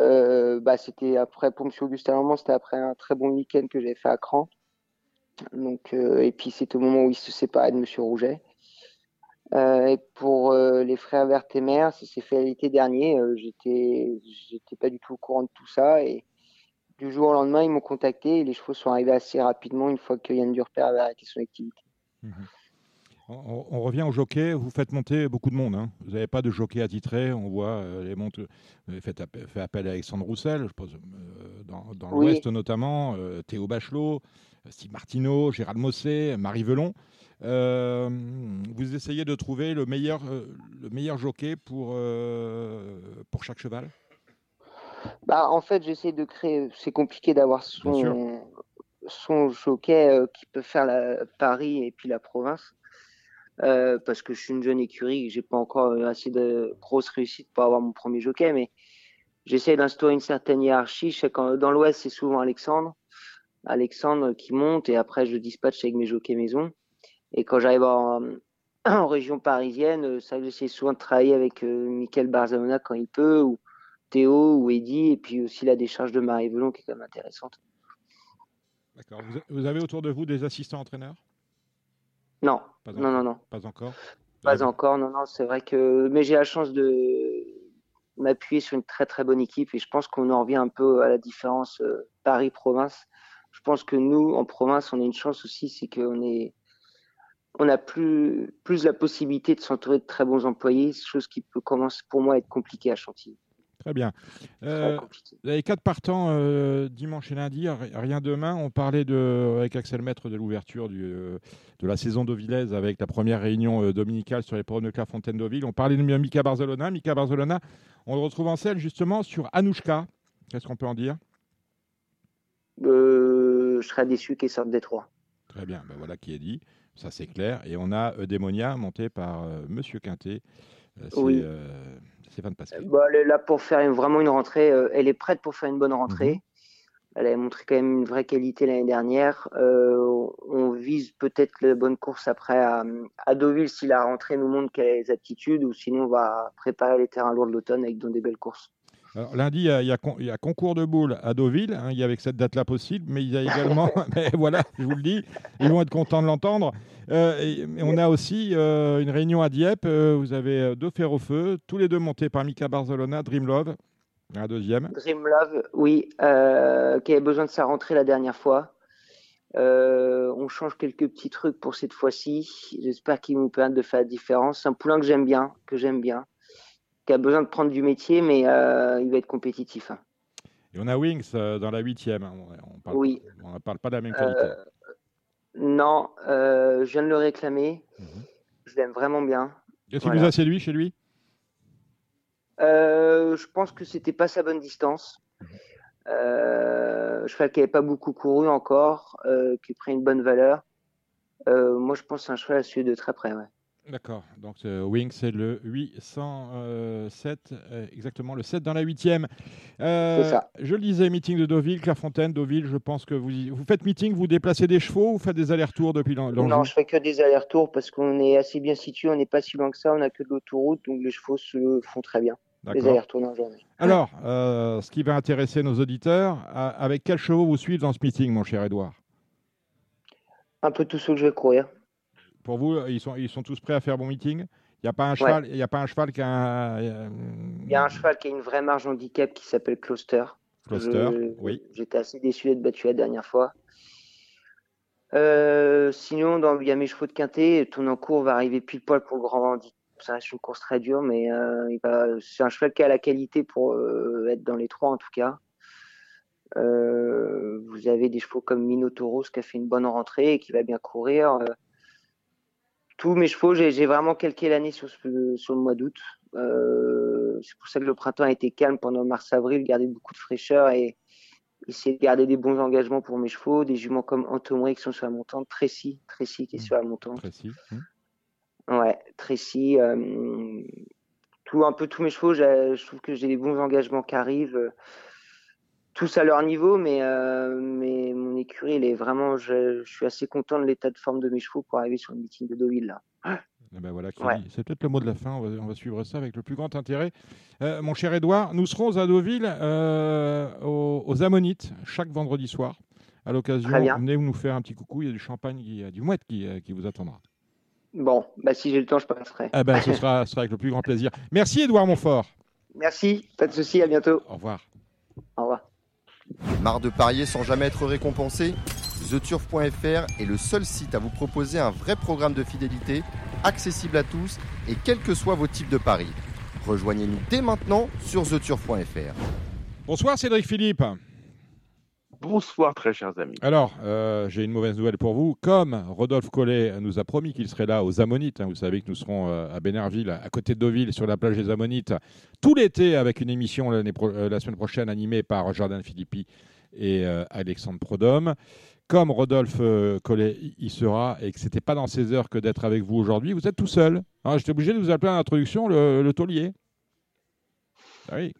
[SPEAKER 3] Euh, bah, c'était après pour M. Augustin c'était après un très bon week-end que j'avais fait à Cran. Donc, euh, et puis c'est au moment où il se séparait de M. Rouget. Euh, et pour les frères Vertemer, ça s'est fait l'été dernier. j'étais, j'étais pas du tout au courant de tout ça et du jour au lendemain, ils m'ont contacté et les chevaux sont arrivés assez rapidement une fois que Yann Durper avait arrêté son activité. Mmh
[SPEAKER 1] on, revient au jockey. Vous faites monter beaucoup de monde. Hein. Vous n'avez pas de jockey attitré. On voit euh, les montes. Vous avez fait, appel, à Alexandre Roussel, je pense, euh, dans, l'Ouest notamment. Euh, Théo Bachelot, Steve Martineau, Gérald Mossé, Marie Velon. vous essayez de trouver le meilleur, le meilleur jockey pour, pour chaque cheval?
[SPEAKER 3] Bah, En fait, j'essaie de créer. C'est compliqué d'avoir son, son jockey qui peut faire la Paris et puis la province. Euh, parce que je suis une jeune écurie, j'ai pas encore assez de grosses réussites pour avoir mon premier jockey, mais j'essaie d'instaurer une certaine hiérarchie. Je dans l'Ouest, c'est souvent Alexandre, Alexandre qui monte et après je dispatche avec mes jockeys maison. Et quand j'arrive en, région parisienne, ça j'essaie souvent de travailler avec euh, Michael Barzamona quand il peut, ou Théo ou Eddy, et puis aussi la décharge de Marie Velon qui est quand même intéressante.
[SPEAKER 1] D'accord. Vous avez autour de vous des assistants entraîneurs?
[SPEAKER 3] Non, non, non, non.
[SPEAKER 1] Pas encore
[SPEAKER 3] Pas encore, non, non. C'est vrai que. Mais j'ai la chance de m'appuyer sur une très très bonne équipe et je pense qu'on en revient un peu à la différence euh, Paris-Province. Je pense que nous, en province, on a une chance aussi, c'est qu'on est. On a plus, plus la possibilité de s'entourer de très bons employés, chose qui peut commencer pour moi à être compliquée à Chantilly.
[SPEAKER 1] Très bien. Euh, vous avez quatre partants euh, dimanche et lundi, rien demain. On parlait de, avec Axel Maître de l'ouverture euh, de la saison d'Auvillaise avec la première réunion dominicale sur les programmes de Clairefontaine d'Auville. On parlait de Mika Barcelona. Mika Barcelona, on le retrouve en scène justement sur Anouchka. Qu'est-ce qu'on peut en dire?
[SPEAKER 3] Je serais déçu qu'il sorte des trois.
[SPEAKER 1] Très bien, ben voilà qui est dit. Ça, c'est clair. Et on a Eudemonia monté par Monsieur Quintet.
[SPEAKER 3] oui. Stéphane Pascal bah, Elle est là pour faire vraiment une rentrée. Euh, elle est prête pour faire une bonne rentrée. Elle avait montré quand même une vraie qualité l'année dernière. Euh, on vise peut-être la bonne course après à, à Deauville si la rentrée nous montre qu'elle a les aptitudes, ou sinon on va préparer les terrains lourds de l'automne avec des belles courses.
[SPEAKER 1] Alors, lundi, il y, a, il, y a, concours de boules à Deauville. Hein, il y a avec cette date-là possible, mais il y a également, mais voilà, je vous le dis, ils vont être contents de l'entendre. Euh, on a aussi euh, une réunion à Dieppe. Euh, vous avez deux fers au feu, tous les deux montés par Mika Barzolona, Dream Love, un deuxième.
[SPEAKER 3] Dream Love, oui, qui avait besoin de sa rentrée la dernière fois. on change quelques petits trucs pour cette fois-ci. J'espère qu'ils nous permettent de faire la différence. C'est un poulain que j'aime bien, que j'aime bien qui a besoin de prendre du métier, mais euh, il va être compétitif. Hein.
[SPEAKER 1] Et on a Wings euh, dans la huitième. Hein. On, parle,
[SPEAKER 3] oui.
[SPEAKER 1] On ne parle pas de la même qualité. Euh,
[SPEAKER 3] non, je viens de le réclamer. Mhm. Je l'aime vraiment bien.
[SPEAKER 1] Qu'est-ce qui vous a séduit chez lui?
[SPEAKER 3] Je pense que c'était pas sa bonne distance. Mhm. cheval qui n'avait pas beaucoup couru encore, qui pris une bonne valeur. moi, je pense que c'est un cheval à suivre de très près. Ouais.
[SPEAKER 1] D'accord. Donc euh, Wing, c'est le 807, euh, exactement le 7 dans la 8e.
[SPEAKER 3] Euh, ça.
[SPEAKER 1] Je le disais, meeting de Deauville, Clairefontaine, Deauville, je pense que vous, vous faites meeting, vous déplacez des chevaux, vous faites des allers-retours depuis l'Anjou?
[SPEAKER 3] Non, je fais que des allers-retours parce qu'on est assez bien situé, on n'est pas si loin que ça, on n'a que de l'autoroute, donc les chevaux se font très bien. Les allers-retours dans la journée.
[SPEAKER 1] Alors, ce qui va intéresser nos auditeurs, avec quels chevaux vous suivez dans ce meeting, mon cher Edouard
[SPEAKER 3] Un peu tous ceux que je vais courir.
[SPEAKER 1] Pour vous, ils sont, ils sont tous prêts à faire bon meeting? Il n'y a pas un cheval, il y a pas un cheval qui a. Un...
[SPEAKER 3] Il y a un cheval qui a une vraie marge handicap qui s'appelle Cluster.
[SPEAKER 1] Cluster, oui.
[SPEAKER 3] J'étais assez déçu d'être battu la dernière fois. Euh, sinon, dans, il y a mes chevaux de quintet. Cours va arriver pile poil pour le grand handicap. Ça reste une course très dure, mais euh, c'est un cheval qui a la qualité pour euh, être dans les trois en tout cas. vous avez des chevaux comme Minotaurus qui a fait une bonne rentrée et qui va bien courir tous mes chevaux, j'ai vraiment calqué l'année sur, sur, le mois d'août. Euh, c'est pour ça que le printemps a été calme pendant mars-avril, garder beaucoup de fraîcheur et essayer de garder des bons engagements pour mes chevaux. Des juments comme Antomré qui sont sur la montante, Tracy, Tracy qui est mmh. sur la montante.
[SPEAKER 1] Tracy.
[SPEAKER 3] Mmh. Ouais, Tracy. Euh, tout, un peu tous mes chevaux, je trouve que j'ai des bons engagements qui arrivent tous à leur niveau, mais, euh, mais mon écurie, il est vraiment, je, suis assez content de l'état de forme de mes chevaux pour arriver sur le meeting de Deauville là.
[SPEAKER 1] Eh ben voilà, c'est peut-être le mot de la fin. On va, suivre ça avec le plus grand intérêt. Euh, mon cher Edouard, nous serons à Deauville euh, aux, Ammonites chaque vendredi soir. À l'occasion, venez nous faire un petit coucou. Il y a du champagne, il y a du mouette qui, qui vous attendra.
[SPEAKER 3] Bon, bah si j'ai le temps, je passerai.
[SPEAKER 1] Eh ben, ce, sera, ce sera avec le plus grand plaisir. Merci Edouard Montfort.
[SPEAKER 3] Merci, pas de souci, à bientôt.
[SPEAKER 1] Au revoir.
[SPEAKER 3] Au revoir.
[SPEAKER 4] Marre de parier sans jamais être récompensé TheTurf.fr est le seul site à vous proposer un vrai programme de fidélité, accessible à tous et quels que soient vos types de paris. Rejoignez-nous dès maintenant sur TheTurf.fr.
[SPEAKER 1] Bonsoir Cédric Philippe.
[SPEAKER 5] Bonsoir, très chers amis.
[SPEAKER 1] Alors, euh, j'ai une mauvaise nouvelle pour vous. Comme Rodolphe Collet nous a promis qu'il serait là aux Ammonites, hein, vous savez que nous serons euh, à Bénerville, à côté de Deauville, sur la plage des Ammonites, tout l'été, avec une émission euh, la semaine prochaine animée par Jordan Philippi et Alexandre Prodhomme. Comme Rodolphe Collet y sera et que ce n'était pas dans ces heures que d'être avec vous aujourd'hui, vous êtes tout seul. J'étais obligé de vous appeler en introduction le, le taulier.
[SPEAKER 5] Ah oui.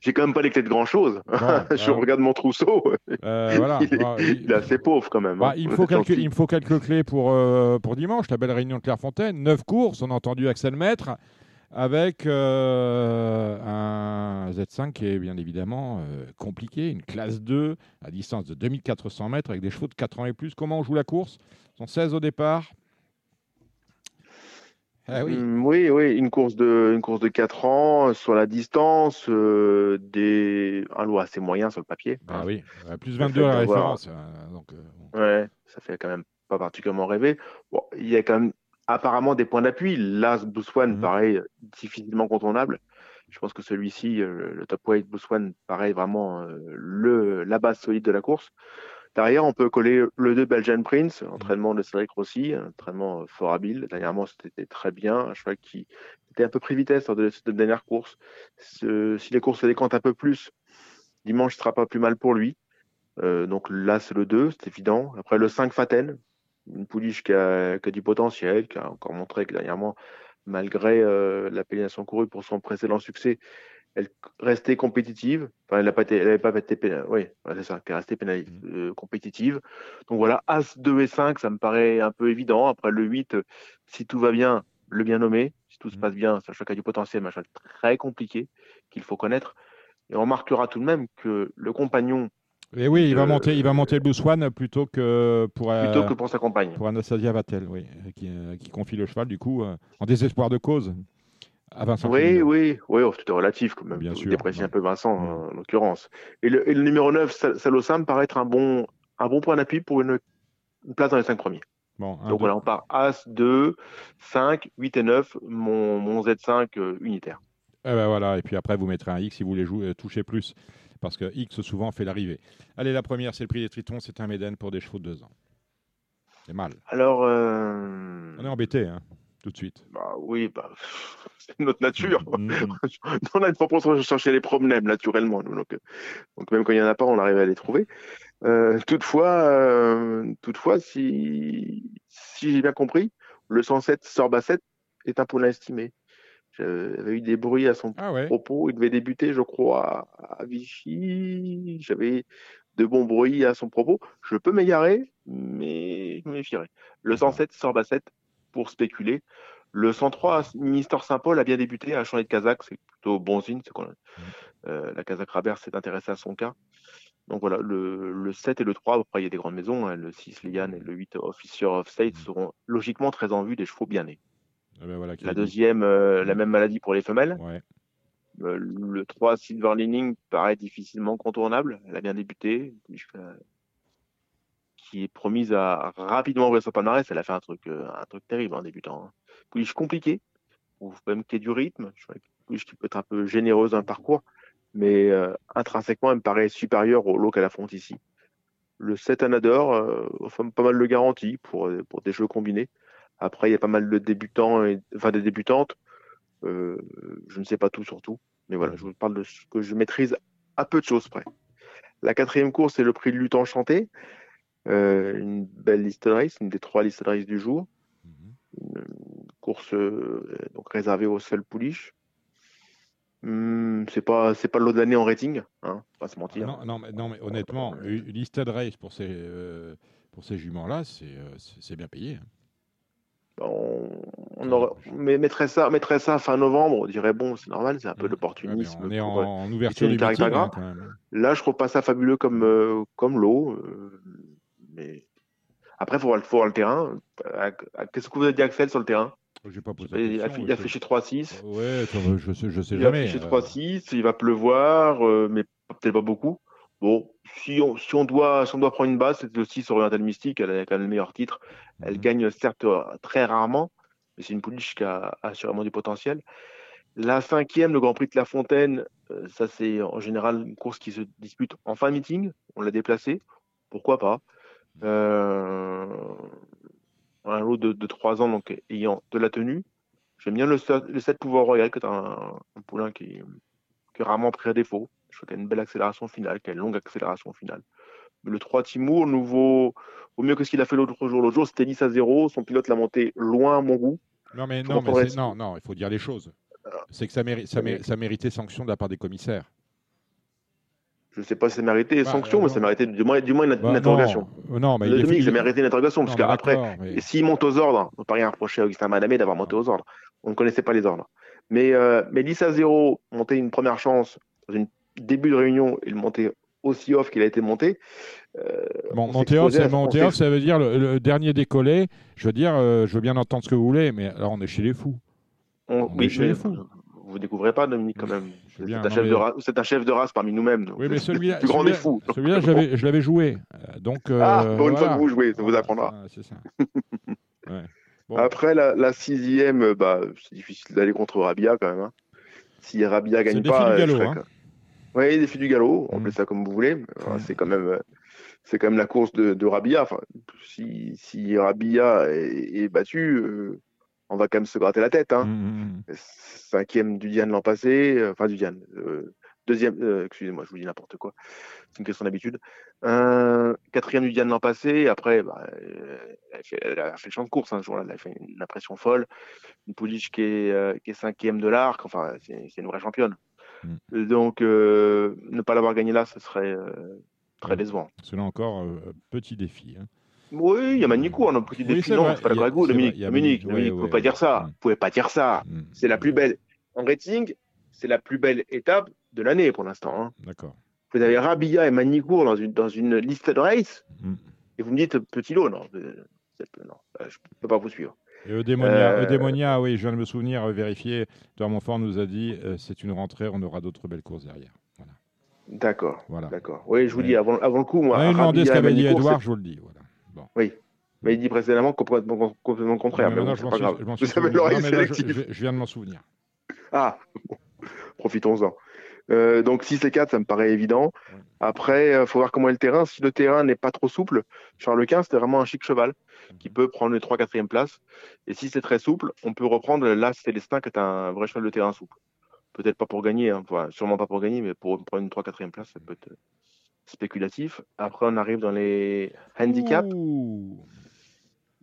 [SPEAKER 5] J'ai quand même pas les clés de grand chose. je regarde mon trousseau.
[SPEAKER 1] Euh, voilà.
[SPEAKER 5] il, est assez pauvre quand même.
[SPEAKER 1] Bah, hein. il, me faut quelques, il, me faut quelques, clés pour, euh, pour dimanche, la belle réunion de Clairefontaine. Neuf courses, on a entendu Axel Maître, avec euh, un Z5 qui est bien évidemment compliqué, une classe 2 à distance de 2400 mètres avec des chevaux de 4 ans et plus. Comment on joue la course? Ils sont 16 au départ.
[SPEAKER 5] Ah mm, oui. oui. une course de, une course de 4 ans euh, sur la distance, euh, des, un lot assez moyen sur le papier.
[SPEAKER 1] Ah oui, plus 22 à la référence. Euh, donc,
[SPEAKER 5] Ouais, ça fait quand même pas particulièrement rêver. Bon, il y a quand même apparemment des points d'appui. L'As Bouswan, mm. pareil, difficilement contournable. Je pense que celui-ci, le top weight Bouswan, pareil, vraiment le, la base solide de la course. Derrière, on peut coller le 2 Belgian Prince, entraînement de Cédric Rossi, entraînement euh, fort habile. Dernièrement, c'était très bien. Un cheval qui était un peu pris vitesse lors de cette dernière course. si les courses se décantent un peu plus, dimanche ne sera pas plus mal pour lui. Euh, donc là, c'est le 2, c'est évident. Après, le 5 Faten, une pouliche qui a, du potentiel, qui a encore montré que dernièrement, malgré euh, la pénalisation courue pour son précédent succès, elle restait compétitive. Enfin, elle n'a pas été, elle avait pas été pénale. Oui, c'est ça, elle est restée pénale,
[SPEAKER 1] Mhm.
[SPEAKER 5] euh, compétitive. Donc voilà, As 2 et 5, ça me paraît un peu évident. Après le 8, euh, si tout va bien, le bien nommé. Si tout se
[SPEAKER 1] Mhm.
[SPEAKER 5] passe bien, sachant qu'il y a du potentiel, machin très compliqué qu'il faut connaître. Et on remarquera tout de même que le compagnon,
[SPEAKER 1] Et oui, il va
[SPEAKER 5] Euh,
[SPEAKER 1] monter, il va monter le Blue plutôt que pour, euh,
[SPEAKER 5] plutôt que pour sa compagne.
[SPEAKER 1] pour Anastasia Vatel, oui, euh, qui, qui confie le cheval du coup en désespoir de cause à Vincent.
[SPEAKER 5] Oui, oui, oui, oh, tout est relatif quand même.
[SPEAKER 1] Bien sûr,
[SPEAKER 5] dépréciez
[SPEAKER 1] ouais.
[SPEAKER 5] un peu Vincent
[SPEAKER 1] Ouais.
[SPEAKER 5] en l'occurrence. Et le, et le numéro 9, Sal- Salosa, me paraît être un bon, un bon point d'appui pour une, une place dans les 5 premiers.
[SPEAKER 1] Bon, un,
[SPEAKER 5] Donc
[SPEAKER 1] deux-
[SPEAKER 5] voilà, on part As, 2, 5, 8 et 9, mon, mon Z5 euh, unitaire.
[SPEAKER 1] Eh ben voilà, et puis après vous mettrez un X si vous voulez jouer, euh, toucher plus, parce que X souvent fait l'arrivée. Allez, la première, c'est le prix des Tritons, c'est un Méden pour des chevaux de deux ans. C'est mal.
[SPEAKER 5] Alors, euh,
[SPEAKER 1] On est embêté, hein, tout de suite.
[SPEAKER 5] bah, oui, bah, c'est notre nature.
[SPEAKER 1] Mm, mm.
[SPEAKER 5] on a une propension à chercher les problèmes naturellement. donc, euh, donc même quand il n'y en a pas, on arrive à les trouver. Euh, toutefois, euh, toutefois, si, si j'ai bien compris, le 107 Sorbasset est un poulain estimé. J'avais eu des bruits à son
[SPEAKER 1] Ah ouais.
[SPEAKER 5] propos. Il devait débuter, je crois, à, à Vichy. J'avais de bons bruits à son propos. Je peux m'égarer, mais je me méfierai. Le
[SPEAKER 1] D'accord.
[SPEAKER 5] 107 Sorbasset pour spéculer. Le 103 Mister Saint-Paul a bien débuté, a changé de Kazakh, c'est plutôt bon signe. c'est qu'on- euh, la Kazakh Rabert s'est intéressée à son cas. Donc voilà, le, le 7 et le 3, après il y a des grandes maisons, hein, le 6 Liane et le 8 Officer of State seront logiquement très en vue des chevaux bien nés.
[SPEAKER 1] Eh ben voilà
[SPEAKER 5] La deuxième, euh, la même maladie pour les femelles.
[SPEAKER 1] Ouais.
[SPEAKER 5] Euh, le 3 Silver Lining paraît difficilement contournable. Elle a bien débuté. Qui est promise à rapidement ouvrir son palmarès. Elle a fait un truc, euh, un truc terrible en débutant. hein. Pouliche compliqué, ou même qui ait du rythme. Je Pouliche qui peut être un peu généreuse dans le parcours, mais euh, intrinsèquement, elle me paraît supérieure au lot qu'elle affronte ici. Le 7 Anador, euh, enfin, pas mal le garantie pour, euh, pour des jeux combinés. Après, il y a pas mal de débutants, et, enfin des débutantes. Je ne sais pas tout sur tout, mais voilà, je vous parle de ce que je maîtrise à peu de choses près. La quatrième course, c'est le prix de lutte enchantée. Euh, une belle liste de race, une des trois listes de race du jour.
[SPEAKER 1] Mhm.
[SPEAKER 5] Course euh, donc réservée au seul pouliche. Hum, c'est pas c'est pas le lot de l'année en rating, hein, pas se mentir.
[SPEAKER 1] Non, non, mais, non, mais honnêtement, une listed race pour ces, euh, pour ces juments-là, c'est euh, c'est- bien payé. hein.
[SPEAKER 5] On, on aurait- mais mettrait ça mettrait ça fin novembre, on dirait bon, c'est normal, c'est un peu.
[SPEAKER 1] Ouais,
[SPEAKER 5] l'opportunisme.
[SPEAKER 1] on est
[SPEAKER 5] pour,
[SPEAKER 1] en,
[SPEAKER 5] euh,
[SPEAKER 1] ouverture
[SPEAKER 5] du
[SPEAKER 1] meeting, hein, même.
[SPEAKER 5] Là, je trouve pas ça fabuleux comme, euh, comme euh, mais après, il faut, voir le- faut voir le terrain. Qu'est-ce que vous avez dit, Axel, sur le terrain?
[SPEAKER 1] J'ai pas posé
[SPEAKER 5] Il a, il a fléché 3-6.
[SPEAKER 1] Ouais, attends, je sais, je sais
[SPEAKER 5] Il a
[SPEAKER 1] jamais.
[SPEAKER 5] fléché
[SPEAKER 1] euh,
[SPEAKER 5] 3-6. Il va pleuvoir, euh, mais peut-être pas beaucoup. Bon, si on, si on, doit, si on doit prendre une base, c'est le 6 Oriental Mystique. Elle a quand même le meilleur titre. Elle
[SPEAKER 1] mhm.
[SPEAKER 5] gagne certes euh, très rarement, mais c'est une pouliche qui a assurément du potentiel. La cinquième, le Grand Prix de La Fontaine, ça c'est en général une course qui se dispute en fin de meeting. On l'a déplacée, pourquoi pas? Euh, un lot de, de 3 ans donc ayant de la tenue. J'aime bien le, le 7 Pouvoir Royal, qui est un, un poulain qui, qui est rarement pris à défaut. Je trouve qu'il a une belle accélération finale, qu'il a une longue accélération finale. Mais le 3 Timur, nouveau, au mieux que ce qu'il a fait l'autre jour. L'autre jour, c'était 10 à 0. Son pilote l'a monté loin à mon goût.
[SPEAKER 1] Non, mais, non, mais non, non, il faut dire les choses. C'est que ça, méri- ça, mé- ça méritait sanction de la part des commissaires.
[SPEAKER 5] Je ne sais pas si ça méritait
[SPEAKER 1] Bah,
[SPEAKER 5] sanction,
[SPEAKER 1] euh,
[SPEAKER 5] mais ça méritait du moins, du moins une,
[SPEAKER 1] Bah,
[SPEAKER 5] une interrogation.
[SPEAKER 1] Non, euh, non, mais
[SPEAKER 5] Le Dominique, ça méritait une interrogation,
[SPEAKER 1] non,
[SPEAKER 5] parce qu'après,
[SPEAKER 1] mais-
[SPEAKER 5] s'il monte aux ordres, on ne peut rien reprocher à Augustin Malamé d'avoir monté aux ordres. On ne connaissait pas les ordres. Mais, euh, mais 10 à 0, monter une première chance dans une début de réunion et le monter aussi off qu'il a été monté. euh,
[SPEAKER 1] Bon,
[SPEAKER 5] on
[SPEAKER 1] monter off,
[SPEAKER 5] à-
[SPEAKER 1] monter ça veut dire le, le dernier décollé. Je veux dire, euh, je veux bien entendre ce que vous voulez, mais alors on est chez les fous.
[SPEAKER 5] on-
[SPEAKER 1] on est
[SPEAKER 5] oui,
[SPEAKER 1] chez les fous.
[SPEAKER 5] Vous ne découvrez pas, Dominique, quand même. C'est un, chef
[SPEAKER 1] mais-
[SPEAKER 5] de race- c'est un chef de race parmi nous-mêmes.
[SPEAKER 1] Oui, mais celui-là,
[SPEAKER 5] grand des fous.
[SPEAKER 1] celui-là, je l'avais- joué. Euh, Donc, euh,
[SPEAKER 5] Ah, pour une fois
[SPEAKER 1] voilà.
[SPEAKER 5] que vous jouez, ça vous apprendra.
[SPEAKER 1] Ah, c'est ça. Ouais. Bon.
[SPEAKER 5] Après, la, la sixième, euh, bah, c'est difficile d'aller contre Rabia quand même. hein. Si Rabia gagne pas,
[SPEAKER 1] du
[SPEAKER 5] euh,
[SPEAKER 1] galop, hein.
[SPEAKER 5] Oui, défi du galop,
[SPEAKER 1] Mm.
[SPEAKER 5] appelez ça comme vous voulez. euh,
[SPEAKER 1] Mm.
[SPEAKER 5] C'est quand même, euh, c'est quand même la course de, de Rabia. Enfin, si, si Rabia est, est battu, euh, on va quand même se gratter la tête. Hein.
[SPEAKER 1] Mm, mm,
[SPEAKER 5] Cinquième du Diane l'an passé, euh, enfin du Diane. euh, deuxième, euh, excusez-moi, je vous dis n'importe quoi. C'est une question d'habitude. Euh, quatrième du Diane l'an passé. Après, bah, euh, elle, fait- elle a fait le champ de course un jour là. Elle a fait une impression folle. Une pouliche qui est, euh, qui est cinquième de l'arc. Enfin, c'est une vraie championne. Donc, ne pas l'avoir gagné là, ce serait très décevant.
[SPEAKER 1] C'est là encore petit défi. Hein.
[SPEAKER 5] Oui, il y a Manicourt, un petit défi. Non, c'est pas le goût, Dominique. Dominique, vous ne pouvez pas dire ça. Vous pouvez pas dire ça. C'est la plus belle. En rating, c'est la plus belle étape de l'année pour l'instant. Hein.
[SPEAKER 1] D'accord.
[SPEAKER 5] Vous avez Rabia et Manicourt dans une, dans une liste de race, mm. et vous me dites petit lot. Non, non je ne peux pas vous suivre.
[SPEAKER 1] Et Eudémonia, euh, oui, je viens de me souvenir, euh, vérifier. Montfort nous a dit euh, c'est une rentrée, on aura d'autres belles courses derrière. Voilà.
[SPEAKER 5] D'accord. Voilà. D'accord. Oui, je vous dis avant, avant le coup, moi.
[SPEAKER 1] Oui, demandé ce qu'avait dit Edouard, je vous le dis. Voilà.
[SPEAKER 5] Bon. Oui. Mais il dit précédemment complètement, complètement le contraire. Mais, mais, bon, pas grave.
[SPEAKER 1] Je, je, je, viens de m'en souvenir.
[SPEAKER 5] Ah, profitons-en. Euh, donc 6 et 4, ça me paraît évident. Après, il euh, faut voir comment est le terrain. Si le terrain n'est pas trop souple, Charles Quint, c'était vraiment un chic cheval qui peut prendre les 3 4e places. Et si c'est très souple, on peut reprendre l'As Célestin qui est un vrai cheval de terrain souple. Peut-être pas pour gagner, hein. sûrement pas pour gagner, mais pour prendre une 3 4e place, ça peut être spéculatif. Après, on arrive dans les handicaps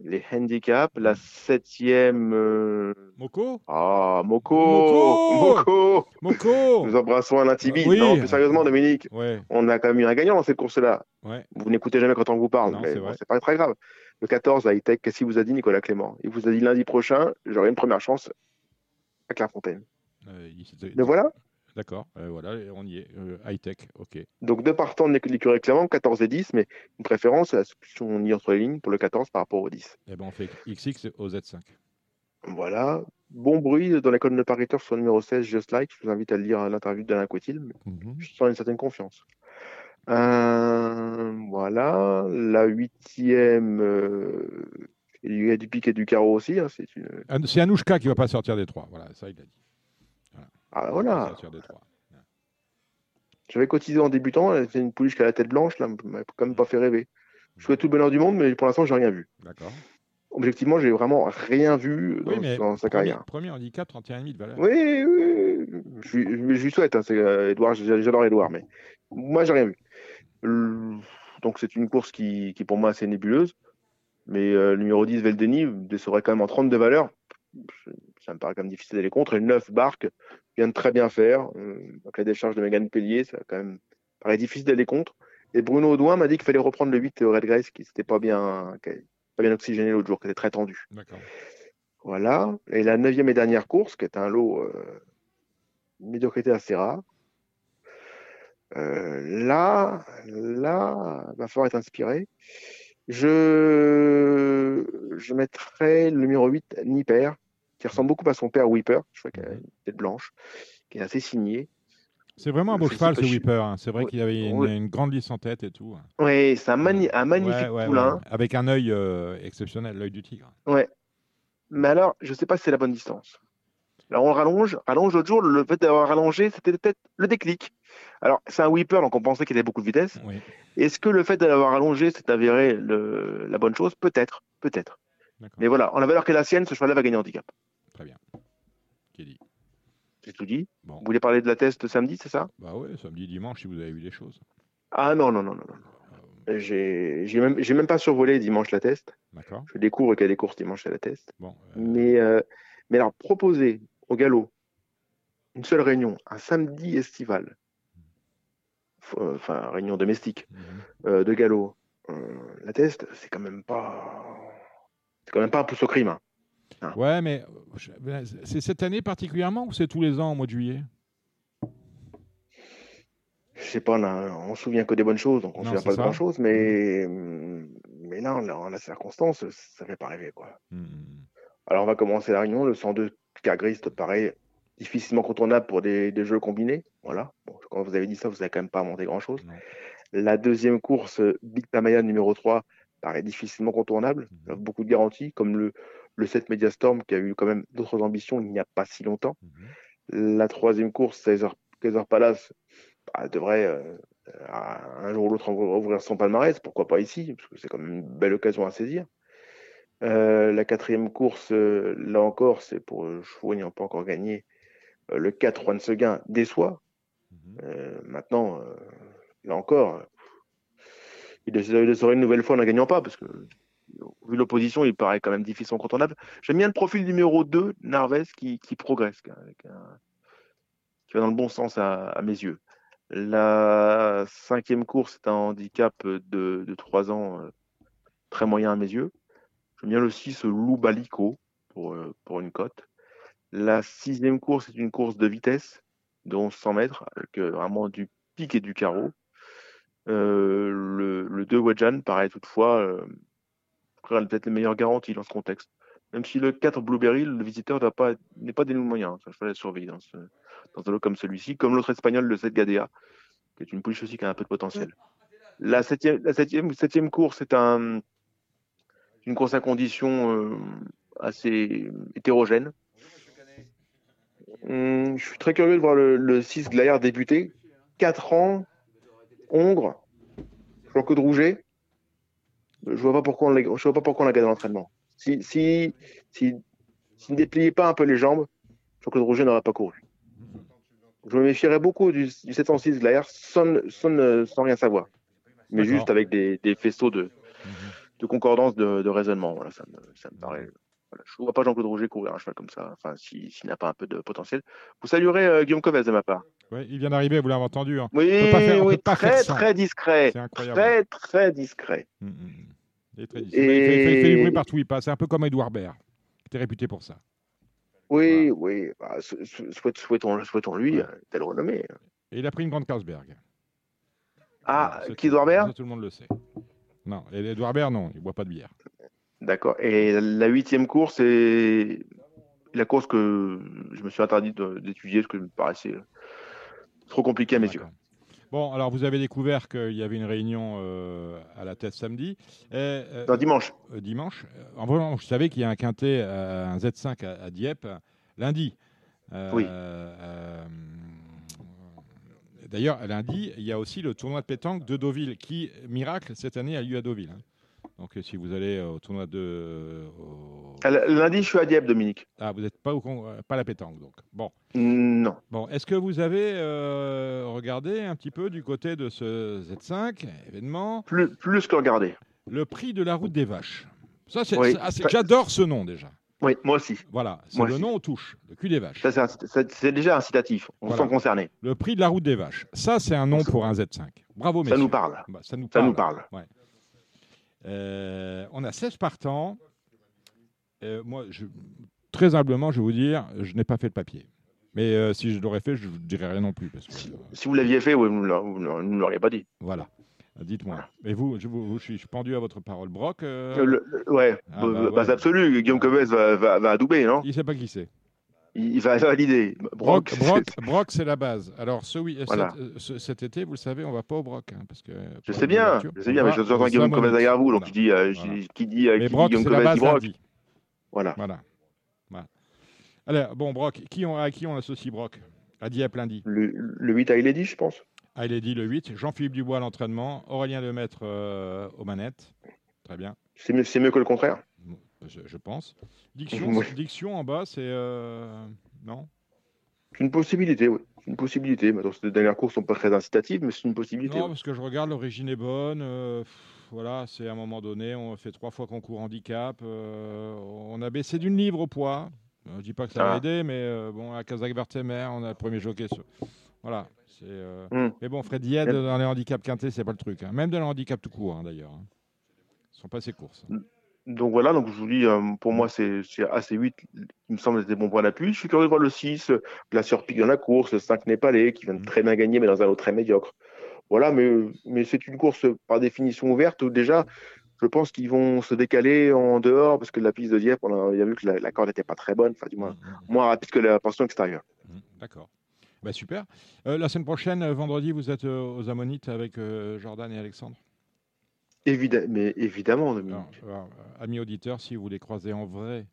[SPEAKER 5] les handicaps. La septième. Euh,
[SPEAKER 1] Moko
[SPEAKER 5] Ah, Moko Moko
[SPEAKER 1] Moko
[SPEAKER 5] Nous embrassons un Tibi. Non, plus sérieusement, Dominique, on a quand même eu un gagnant dans cette course-là. Vous n'écoutez jamais quand on vous parle, mais c'est pas très grave. Le 14 à Hightech, qu'est-ce qu'il vous a dit, Nicolas Clément? Il vous a dit lundi prochain, j'aurai une première chance à Clairefontaine. Euh, Le voilà?
[SPEAKER 1] D'accord, euh, voilà, on y est. Euh, high-tech, ok.
[SPEAKER 5] Donc deux partants de l'écurie Clément, 14 et 10, mais une préférence, on y entre les lignes pour le 14 par rapport au 10.
[SPEAKER 1] Eh ben on fait XX au Z5.
[SPEAKER 5] Voilà. Bon bruit dans la colonne de pariteur sur le numéro 16, Just Like. Je vous invite à lire l'interview d'Alain Coutil. Mhm. Je sens une certaine confiance. Euh, voilà. La huitième, il y a du piqué et du carreau aussi. Hein, c'est
[SPEAKER 1] une... Anouchka qui ne va pas sortir des trois. Voilà, ça il a dit.
[SPEAKER 5] Ah voilà. J'avais cotisé en débutant, c'est une pouliche qui a la tête blanche, là, m'a quand même pas fait rêver. Je souhaite tout le bonheur du monde, mais pour l'instant, j'ai rien vu.
[SPEAKER 1] D'accord.
[SPEAKER 5] Objectivement, j'ai vraiment rien vu dans, sa carrière.
[SPEAKER 1] Premier handicap, 31,5 de valeur.
[SPEAKER 5] Oui, oui, je, lui souhaite. Hein, euh, Edouard, j'adore Edouard, mais moi, j'ai rien vu. Donc, c'est une course qui, qui, pour moi, assez nébuleuse. Mais euh, le numéro 10, Veldeni, serait quand même en 32 valeurs. Ça me paraît quand même difficile d'aller contre. Et le 9, Barque, vient de très bien faire. Euh, donc la décharge de Megan Pellier, ça quand même paraît difficile d'aller contre. Et Bruno Audouin m'a dit qu'il fallait reprendre le 8 Red Grace qui n'était pas bien, pas bien oxygéné l'autre jour, qui était très tendu. Voilà. Et la neuvième et dernière course, qui est un lot euh, médiocrité assez rare. Euh, là, là, va falloir être inspiré. Je, je mettrai le numéro 8, Nipper, qui ressemble beaucoup à son père Whipper, je crois qu'il a une tête blanche, qui est assez signée.
[SPEAKER 1] C'est vraiment un beau cheval, ce Whipper. Hein. C'est vrai qu'il avait une, grande lisse en tête et tout.
[SPEAKER 5] Oui, c'est un, magnifique poulain.
[SPEAKER 1] Avec un œil euh, exceptionnel, l'œil du tigre.
[SPEAKER 5] Ouais. Mais alors, je ne sais pas si c'est la bonne distance. Alors, on rallonge. Rallonge l'autre jour, le fait d'avoir rallongé, c'était peut-être le déclic. Alors, c'est un Whipper, donc on pensait qu'il avait beaucoup de vitesse. Est-ce que le fait d'avoir rallongé, c'est avéré la bonne chose? Peut-être. Peut-être. Mais voilà, en la valeur qu'est la sienne, ce cheval-là va gagner handicap.
[SPEAKER 1] Très bien. Qui dit
[SPEAKER 5] J'ai tout dit. Vous voulez parler de la test samedi, c'est ça?
[SPEAKER 1] Bah oui, samedi, dimanche, si vous avez vu des choses.
[SPEAKER 5] Ah non, non, non, non. non. Euh, j'ai même, même pas survolé dimanche la test.
[SPEAKER 1] D'accord.
[SPEAKER 5] Je découvre qu'il y a des courses dimanche à la test. Bon, euh, mais, euh, mais alors, proposer au galop une seule réunion, un samedi estival, enfin, réunion domestique mhm. de galop, la test, c'est quand même pas. C'est quand même pas un pouce au crime. Hein.
[SPEAKER 1] Ah. Ouais, mais c'est cette année particulièrement ou c'est tous les ans au mois de juillet?
[SPEAKER 5] Je sais pas, on, se souvient que des bonnes choses, donc on ne se souvient pas de grand chose, mais, mm. mais là, en la circonstance, ça fait pas rêver. Quoi. Mm. Alors on va commencer la réunion, le 102 Cargrist paraît difficilement contournable pour des, jeux combinés. Voilà. quand vous avez dit ça, vous n'avez quand même pas monté grand chose. La deuxième course, Big Tamaya numéro 3, paraît difficilement contournable. Mm. Beaucoup de garanties, comme le, le 7 Mediastorm qui a eu quand même d'autres ambitions il n'y a pas si longtemps. Mhm. La troisième course, Caesar, Palace, bah, devrait euh, un jour ou l'autre ouvrir son palmarès, pourquoi pas ici, parce que c'est quand même une belle occasion à saisir. Euh, la quatrième course, euh, là encore, c'est pour chevaux n'ayant pas encore gagné. le 4 Juan Seguin déçoit. Mhm. maintenant, là encore, il serait une nouvelle fois en ne gagnant pas, parce que vu l'opposition, il paraît quand même difficile incontournable. J'aime bien le profil numéro 2, Narves, qui, progresse, qui, va dans le bon sens à, mes yeux. La cinquième course est un handicap de, de 3 ans très moyen à mes yeux. J'aime bien le 6 Loup Balico pour, pour une cote. La sixième course est une course de vitesse de 1100 mètres, avec vraiment du pic et du carreau. le, le 2 Wedjan paraît toutefois euh, peut-être les meilleures garanties dans ce contexte. Même si le 4 Blueberry, le visiteur n'est pas, pas des moyens. Ça, fallait surveiller dans, ce, dans un lot comme celui-ci. Comme l'autre espagnol, le 7 Gadea, qui est une pouliche aussi qui a un peu de potentiel. La septième, la septième, septième course est un, une course à conditions euh, assez hétérogène. Hum, je suis très curieux de voir le, 6 Glaire débuter. 4 ans, Hongre, Jean-Claude Rouget. Je vois pas pourquoi on je vois pas pourquoi on l'a gagné dans l'entraînement. Si, si, si, ne dépliait pas un peu les jambes, Jean-Claude Rouget n'aurait pas couru. Je me méfierais beaucoup du, 706 Glaire sans, sans, rien savoir. Mais juste avec des, faisceaux de, de concordance de, raisonnement. Voilà, ça ça me paraît je ne vois pas Jean-Claude Rouget courir un cheval comme ça, enfin, s'il n'a pas un peu de potentiel. Vous saluerez euh, Guillaume Covès de ma part.
[SPEAKER 1] Oui, il vient d'arriver, vous l'avez entendu. Hein.
[SPEAKER 5] Oui, oui très, très discret. Très, très discret. Hum, hum, hum.
[SPEAKER 1] Il, est très discret. il, fait, du bruit partout où il passe. C'est un peu comme Edouard Baird, qui était réputé pour ça.
[SPEAKER 5] Oui, oui. Bah, souhaitons, souhaitons lui ouais. telle renommée.
[SPEAKER 1] Et il a pris une grande Carlsberg.
[SPEAKER 5] Ah, qui Edouard Baird?
[SPEAKER 1] Tout le monde le sait. Non, Edouard Baird, non, il ne boit pas de bière.
[SPEAKER 5] D'accord. Et la huitième course est la course que je me suis interdit d'étudier parce que me paraissait trop compliqué à mes yeux.
[SPEAKER 1] Bon, alors vous avez découvert qu'il y avait une réunion euh, à la tête samedi.
[SPEAKER 5] Euh, non, dimanche.
[SPEAKER 1] Euh, dimanche. En vrai, je savais qu'il y a un quintet, un Z5 à, Dieppe lundi.
[SPEAKER 5] oui.
[SPEAKER 1] D'ailleurs, lundi, il y a aussi le tournoi de pétanque de Deauville qui, miracle, cette année a lieu à Deauville. Hein. Donc, si vous allez au tournoi de.
[SPEAKER 5] Lundi, je suis à Dieppe, Dominique.
[SPEAKER 1] Ah, vous n'êtes pas, au, pas à la pétanque, donc. Bon.
[SPEAKER 5] Non.
[SPEAKER 1] Bon, est-ce que vous avez euh, regardé un petit peu du côté de ce Z5 événement?
[SPEAKER 5] Plus, plus que regardé.
[SPEAKER 1] Le prix de la route des vaches. Ça, c'est, j'adore ce nom déjà.
[SPEAKER 5] Oui, moi aussi.
[SPEAKER 1] Voilà, c'est le nom on touche, le cul des vaches.
[SPEAKER 5] Ça, c'est, déjà incitatif, on se sent concerné.
[SPEAKER 1] Le prix de la route des vaches. Ça, c'est un nom pour un Z5. Bravo, messieurs.
[SPEAKER 5] Ça nous parle.
[SPEAKER 1] Bah, ça nous
[SPEAKER 5] parle.
[SPEAKER 1] Ça
[SPEAKER 5] nous parle.
[SPEAKER 1] Ouais. Euh, on a 16 partants. Euh, moi, je, très humblement, je vais vous dire, je n'ai pas fait le papier. Mais euh, si je l'aurais fait, je ne dirais rien non plus. Parce que,
[SPEAKER 5] si, vous l'aviez fait, vous ne l'auriez pas dit.
[SPEAKER 1] Voilà. Dites-moi. Et vous je, vous, je, suis pendu à votre parole. Brock
[SPEAKER 5] Ouais, ah, bah, base absolue. Guillaume Covès va, va, va adouber, non?
[SPEAKER 1] Il ne sait pas qui c'est
[SPEAKER 5] il va valider.
[SPEAKER 1] Brock, Brock, c'est la base. Alors, ce, oui, euh, cet, été, vous le savez, on va pas au Brock. Hein, parce que
[SPEAKER 5] je sais bien, je sais bien, mais je entends Guillaume Gomez derrière vous, donc il dit, euh, qui dit, euh, qui
[SPEAKER 1] Brock,
[SPEAKER 5] dit
[SPEAKER 1] Guillaume Gomez dit Brock.
[SPEAKER 5] Voilà.
[SPEAKER 1] voilà. Alors, bon, Brock, qui on, à qui on associe Brock? À Dieppe lundi.
[SPEAKER 5] Le, le 8 à Iledi, je pense.
[SPEAKER 1] À Iledi, le 8. Jean-Philippe Dubois à l'entraînement. Aurélien Lemaître euh, aux manettes. Très bien.
[SPEAKER 5] C'est mieux, mieux, que le contraire.
[SPEAKER 1] Je, je pense. Diction, diction en bas, c'est. non?
[SPEAKER 5] C'est une possibilité, oui. C'est une possibilité. Maintenant, ces dernières courses sont pas très incitatives, mais c'est une possibilité.
[SPEAKER 1] Non, parce que je regarde, l'origine est bonne. Euh, voilà, c'est à un moment donné, on fait trois fois concours handicap. Euh, on a baissé d'une livre au poids. Euh, je ne dis pas que ça va ah. aider, mais bon, à Kazakh Vertemer, on a le premier jockey. Voilà. Hmm. Mais bon, Fred Yed, dans les handicaps quintés, c'est pas le truc. Hein. Même dans les handicaps tout court, hein, d'ailleurs. Hein. Ils sont pas ces courses. Hmm
[SPEAKER 5] donc voilà, donc je vous dis, euh, pour moi, c'est AC8 qui me semble être des bons points d'appui. Je suis curieux de voir le 6, la surpique dans la course, le 5 népalais qui vient de mm. très bien gagner, mais dans un lot très médiocre. Voilà, mais, mais c'est une course par définition ouverte où déjà, je pense qu'ils vont se décaler en dehors parce que la piste de Dieppe, on a vu que la, corde n'était pas très bonne, enfin, du moins, mm, mm, moins rapide que la portion extérieure.
[SPEAKER 1] D'accord. Bah, super. Euh, la semaine prochaine, euh, vendredi, vous êtes aux Ammonites avec Jordan et Alexandre?
[SPEAKER 5] Mais évidemment,
[SPEAKER 1] amis auditeurs, si vous voulez croiser en vrai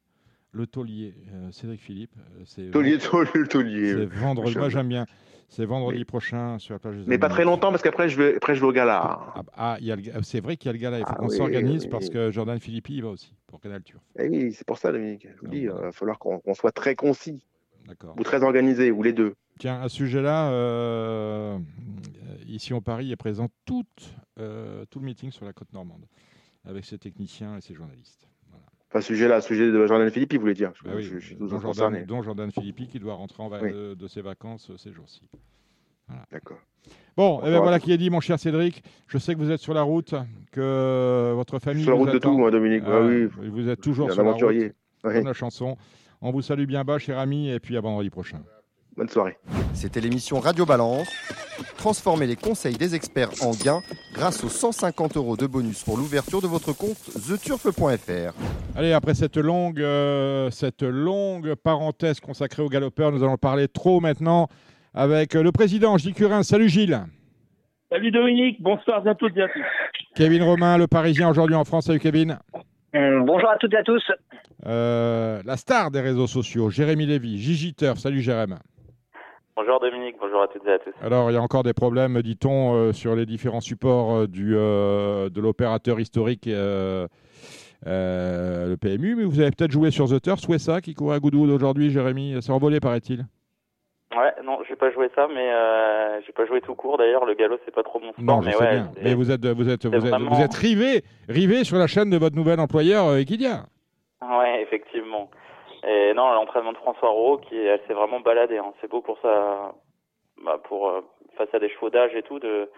[SPEAKER 1] le taulier, euh, Cédric Philippe, euh, c'est
[SPEAKER 5] taulier, taulier, taulier.
[SPEAKER 1] C'est vendredi. Moi, j'aime bien. C'est vendredi prochain sur la plage
[SPEAKER 5] Mais pas très longtemps parce qu'après je vais, après je vais au gala.
[SPEAKER 1] Ah, ah c'est vrai qu'il y a le gala. Il faut ah qu'on s'organise parce que Jordan Philippi il va aussi pour Canal Turf.
[SPEAKER 5] Eh oui, c'est pour ça, Dominique. Je vous dis, il va falloir qu'on soit très concis. Ou très organisé, ou les deux.
[SPEAKER 1] Tiens, à ce sujet-là, euh, ici en Paris est présent tout, tout le meeting sur la côte normande avec ses techniciens et ses journalistes.
[SPEAKER 5] Enfin, sujet-là, sujet de Jordan Philippi, vous voulez dire
[SPEAKER 1] ah oui, dont, Jordan, dont, Jordan, Philippi qui doit rentrer en de, de, ses vacances ces jours-ci.
[SPEAKER 5] Voilà. D'accord.
[SPEAKER 1] Bon, eh ben voilà qui est dit, mon cher Cédric. Je sais que vous êtes sur la route, que votre famille.
[SPEAKER 5] Sur la route de tout, moi, Dominique. Ah, oui.
[SPEAKER 1] Vous êtes toujours sur la route. Oui. la chanson. On vous salue bien bas, cher ami, et puis à vendredi prochain.
[SPEAKER 5] Bonne soirée.
[SPEAKER 4] C'était l'émission Radio Balance. Transformez les conseils des experts en gains grâce aux 150 euros de bonus pour l'ouverture de votre compte theturf.fr.
[SPEAKER 1] Allez, après cette longue, euh, cette longue parenthèse consacrée aux galopeurs, nous allons parler trop maintenant avec le président Gilles Curin. Salut Gilles.
[SPEAKER 6] Salut Dominique, bonsoir à toutes et à tous.
[SPEAKER 1] Kevin Romain, le Parisien aujourd'hui en France. Salut Kevin.
[SPEAKER 7] Euh, bonjour à toutes et à tous.
[SPEAKER 1] Euh, la star des réseaux sociaux, Jérémy Lévy, Gigi Salut Jérémy.
[SPEAKER 8] Bonjour Dominique, bonjour à toutes et à tous.
[SPEAKER 1] Alors, il y a encore des problèmes, dit-on, euh, sur les différents supports du, de l'opérateur historique, le PMU, mais vous avez peut-être joué sur The Turf, ça qui courait à Goodwood aujourd'hui, Jérémy? C'est envolé, paraît-il.
[SPEAKER 8] Ouais, non, j'ai pas joué ça, mais euh, j'ai pas joué tout court. D'ailleurs, le galop, c'est pas trop mon sport.
[SPEAKER 1] Non,
[SPEAKER 8] mais
[SPEAKER 1] sais
[SPEAKER 8] ouais,
[SPEAKER 1] bien. Mais vous êtes, vous êtes, vous êtes, vous êtes rivé, rivé sur la chaîne de votre nouvel employeur euh, Equidia.
[SPEAKER 8] Ouais, effectivement. Et non, l'entraînement de François Rowe, qui elle s'est vraiment baladée. Hein. C'est beau pour ça, bah, pour euh, face à des chevaux d'âge et tout, de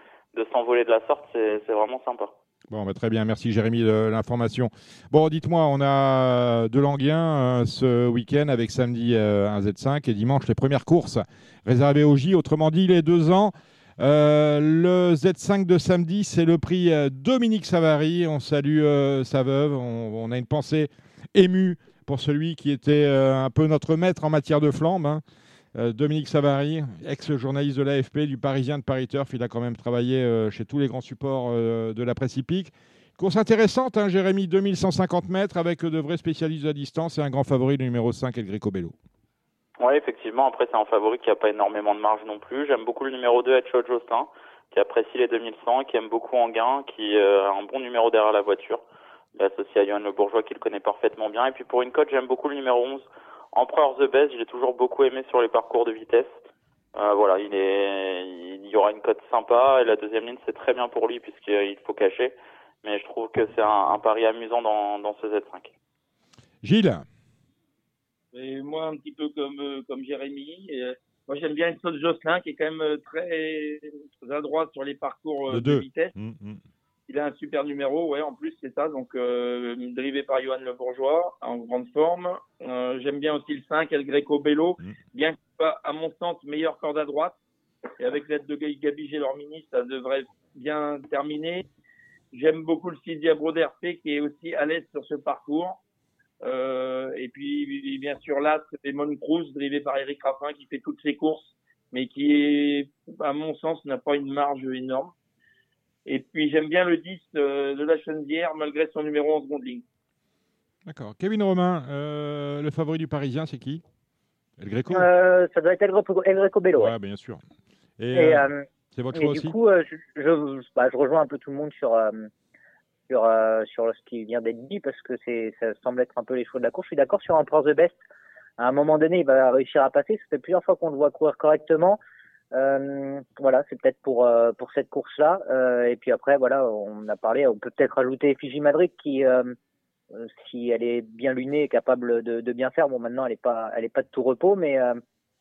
[SPEAKER 8] s'envoler de la sorte, c'est vraiment sympa.
[SPEAKER 1] Bon, bah, très bien, merci Jérémy de l'information. Bon, dites-moi, on a de Languien euh, ce week-end avec samedi euh, un Z5 et dimanche les premières courses réservées au J. Autrement dit, les deux ans. Euh, le Z5 de samedi, c'est le prix Dominique Savary. On salue sa veuve. On, a une pensée émue pour celui qui était un peu notre maître en matière de flambe. Hein. Euh, Dominique Savary, ex-journaliste de l'AFP, du Parisien de Paris Turf. Il a quand même travaillé euh, chez tous les grands supports euh, de la presse hippique. Course intéressante, hein, Jérémy, 2150 mètres avec de vrais spécialistes à distance et un grand favori, le numéro 5, El Greco Bello.
[SPEAKER 8] Oui, effectivement. Après, c'est un favori qui n'a pas énormément de marge non plus. J'aime beaucoup le numéro 2, Edge Jocelyn, qui apprécie les 2100, qui aime beaucoup Anguin, qui a un bon numéro derrière la voiture. Il est associé à Johan Le Bourgeois, qui le connaît parfaitement bien. Et puis pour une cote, j'aime beaucoup le numéro 11, Empereur The Best, j'ai toujours beaucoup aimé sur les parcours de vitesse. Euh, voilà, il est, il y aura une cote sympa et la deuxième ligne c'est très bien pour lui puisqu'il faut cacher. Mais je trouve que c'est un, pari amusant dans, dans ce Z5.
[SPEAKER 1] Gilles.
[SPEAKER 6] Et moi un petit peu comme euh, comme Jérémy. Euh, moi j'aime bien une de Jocelyn qui est quand même très, très adroit sur les parcours de, vitesse. Mmh, mmh il a un super numéro, ouais, en plus, c'est ça. Donc, euh, drivé par Johan Le Bourgeois, en grande forme. Euh, j'aime bien aussi le 5, El Greco Bello, mm. bien que pas, à mon sens, meilleure corde à droite. Et avec l'aide de Gabi Gélormini, ça devrait bien terminer. J'aime beaucoup le 6 Diabro d'RP, qui est aussi à l'aise sur ce parcours. Euh, et puis, bien sûr, là, c'est Mon Cruz, drivé par Eric Raffin, qui fait toutes ses courses, mais qui, est, à mon sens, n'a pas une marge énorme. Et puis j'aime bien le 10 de, la Chenvière malgré son numéro en seconde ligne.
[SPEAKER 1] D'accord. Kevin Romain, euh, le favori du Parisien, c'est qui? El Greco?
[SPEAKER 7] Euh, Ça doit être El Greco, El Greco Bello.
[SPEAKER 1] Ouais, bien sûr. Et, euh, c'est votre choix aussi?
[SPEAKER 7] Du coup, je, je, bah, je, rejoins un peu tout le monde sur, sur, sur ce qui vient d'être dit parce que ça semble être un peu les choix de la course. Je suis d'accord sur un Prince the Best. À un moment donné, il va réussir à passer. Ça fait plusieurs fois qu'on le voit courir correctement. Euh, voilà, c'est peut-être pour euh, pour cette course-là. Euh, et puis après, voilà, on a parlé, on peut peut-être rajouter Fiji Madrid qui, si elle est bien lunée, est capable de, de bien faire. Bon, maintenant, elle est pas, elle est pas de tout repos, mais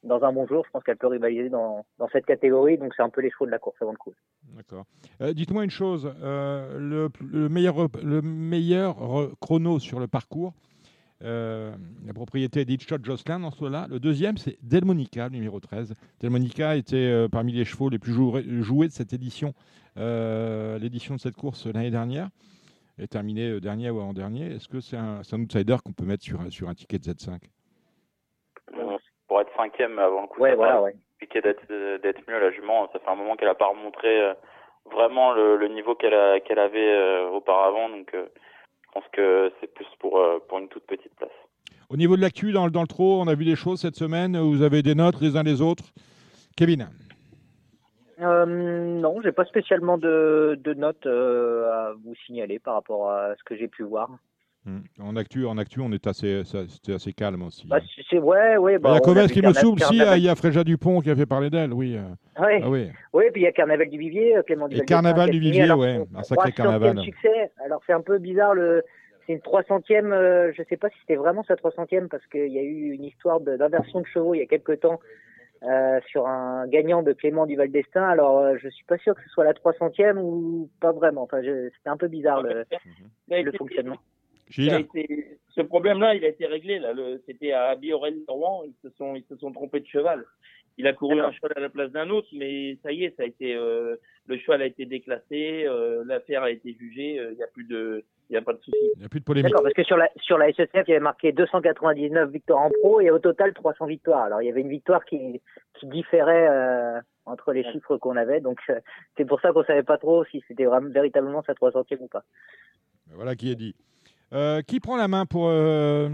[SPEAKER 7] dans un bon jour, je pense qu'elle peut rivaliser dans, dans cette catégorie. Donc, c'est un peu les chevaux de la course avant le coup.
[SPEAKER 1] D'accord. dites-moi une chose, le, le, meilleur le meilleur chrono sur le parcours. Euh, la propriété d'Hitchot Jocelyn dans ce là Le deuxième, c'est Delmonica, numéro 13. Delmonica était euh, parmi les chevaux les plus joués de cette édition, euh, l'édition de cette course l'année dernière. Est terminé dernier ou avant-dernier. Est-ce que c'est un, outsider qu'on peut mettre sur, sur un ticket de Z5
[SPEAKER 8] Pour être cinquième avant le coup
[SPEAKER 7] ouais, voilà, ouais.
[SPEAKER 8] d'être mieux, la jument, ça fait un moment qu'elle n'a pas remontré vraiment le, niveau qu'elle qu'elle avait auparavant. Donc je pense que c'est plus pour, euh, pour une toute petite place.
[SPEAKER 1] Au niveau de l'actu, dans, dans le trot, on a vu des choses cette semaine. Vous avez des notes les uns les autres. Kevin
[SPEAKER 7] euh, Non, j'ai pas spécialement de, de notes euh, à vous signaler par rapport à ce que j'ai pu voir.
[SPEAKER 1] Hmm. En actu, en actu, on est assez, c'était assez calme aussi.
[SPEAKER 7] Bah, c'est ouais, ouais.
[SPEAKER 1] Bah, il y a qui me souple, si, il y a Fréja Dupont qui a fait parler d'elle, oui.
[SPEAKER 7] Ah oui. Oui, puis il y a Carnaval du Vivier, Clément
[SPEAKER 1] Et Carnaval du Vivier, oui, un sacré carnaval.
[SPEAKER 7] succès. Alors c'est un peu bizarre le c'est une 300e, euh, je sais pas si c'était vraiment sa 300e parce qu'il y a eu une histoire d'inversion de, chevaux il y a quelques temps euh, sur un gagnant de Clément du Val d'Estaing. Alors, euh, je suis pas sûr que ce soit la 300e ou pas vraiment. Enfin, c'était un peu bizarre le, le fonctionnement.
[SPEAKER 6] Ce problème-là, il a été réglé. Là, c'était à Biorel Rouen. Ils se sont, ils se sont trompés de cheval. Il a couru un cheval à la place d'un autre, mais ça y est, ça a été, euh, le cheval a été déclassé, euh, l'affaire a été jugée, il n'y a plus de, il n'y a pas de souci.
[SPEAKER 1] Il n'y a plus de polémique.
[SPEAKER 7] D'accord, parce que sur la, sur la SSF, il y avait marqué 299 victoires en pro et au total 300 victoires. Alors, il y avait une victoire qui, qui différait euh, entre les chiffres qu'on avait. Donc, euh, c'est pour ça qu'on ne savait pas trop si c'était vraiment véritablement sa 300e ou pas.
[SPEAKER 1] Ben voilà qui est dit. Euh, qui prend la main pour euh,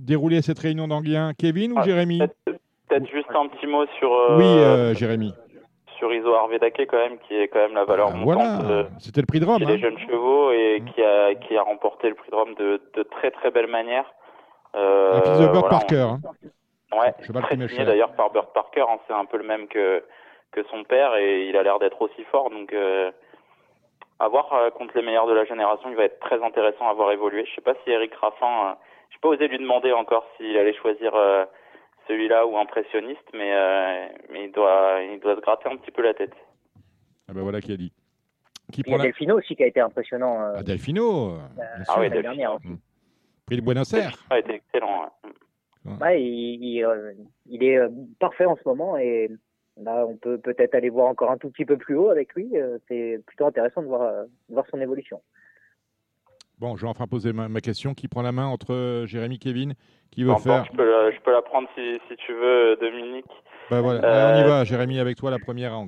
[SPEAKER 1] dérouler cette réunion d'Anguien Kevin ou ah, Jérémy
[SPEAKER 8] Peut-être juste un petit mot sur.
[SPEAKER 1] oui, Jérémy
[SPEAKER 8] sur Iso Arvedake quand même, qui est quand même la valeur ah,
[SPEAKER 1] montante. Voilà. C'était le prix de Rome.
[SPEAKER 8] Chez les hein. jeunes chevaux et mm. qui, a, qui a remporté le prix de Rome de, de très très belle manière.
[SPEAKER 1] Euh, un fils de Burt Parker. Hein.
[SPEAKER 8] Ouais, très d'ailleurs par Burt Parker. Hein, c'est un peu le même que, que son père et il a l'air d'être aussi fort. Donc, euh, à voir euh, contre les meilleurs de la génération, il va être très intéressant à voir évoluer. Je sais pas si Eric Raffin, euh, j'ai pas osé lui demander encore s'il allait choisir euh, celui-là ou impressionniste, mais, euh, mais il, doit, il doit se gratter un petit peu la tête.
[SPEAKER 1] Ah ben voilà qui a dit.
[SPEAKER 7] Qui il y a Delfino aussi qui a été impressionnant. Euh...
[SPEAKER 1] Ah, Delfino
[SPEAKER 8] euh, Ah oui, Delfino.
[SPEAKER 1] Mmh. Prix de Buenos Aires.
[SPEAKER 8] Ça a été excellent.
[SPEAKER 7] Ouais. Ouais, il, il, euh, il, est parfait en ce moment et là, on peut peut-être aller voir encore un tout petit peu plus haut avec lui. C'est plutôt intéressant de voir, de voir son évolution.
[SPEAKER 1] Bon, je vais enfin poser ma, ma, question. Qui prend la main entre euh, Jérémy et Kevin? Qui veut faire?
[SPEAKER 8] je peux, la, je peux, la, prendre si, si, tu veux, Dominique.
[SPEAKER 1] Voilà. Euh, on y va, Jérémy, avec toi, la première à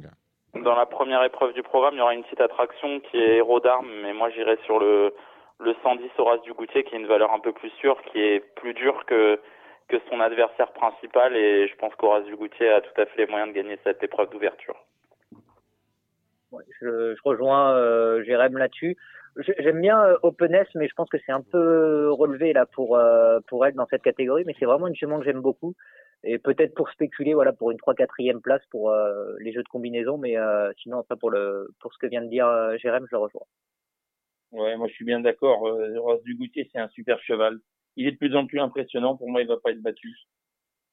[SPEAKER 8] Dans la première épreuve du programme, il y aura une petite attraction qui est héros d'armes, mais moi j'irai sur le, le 110 Horace du Goutier, qui est une valeur un peu plus sûre, qui est plus dure que, que son adversaire principal, et je pense qu'Horace du Goutier a tout à fait les moyens de gagner cette épreuve d'ouverture.
[SPEAKER 7] Ouais, je, je, rejoins euh, Jérémy là-dessus. J'aime bien euh, Openness, mais je pense que c'est un peu relevé là pour euh, pour elle dans cette catégorie. Mais c'est vraiment une jument que j'aime beaucoup. Et peut-être pour spéculer, voilà, pour une 3-4e place pour euh, les jeux de combinaison. Mais euh, sinon, après, pour le pour ce que vient de dire euh, Jérém, je le rejoins.
[SPEAKER 6] Ouais, moi je suis bien d'accord. Euh, Ross Dugoutier, c'est un super cheval. Il est de plus en plus impressionnant. Pour moi, il va pas être battu.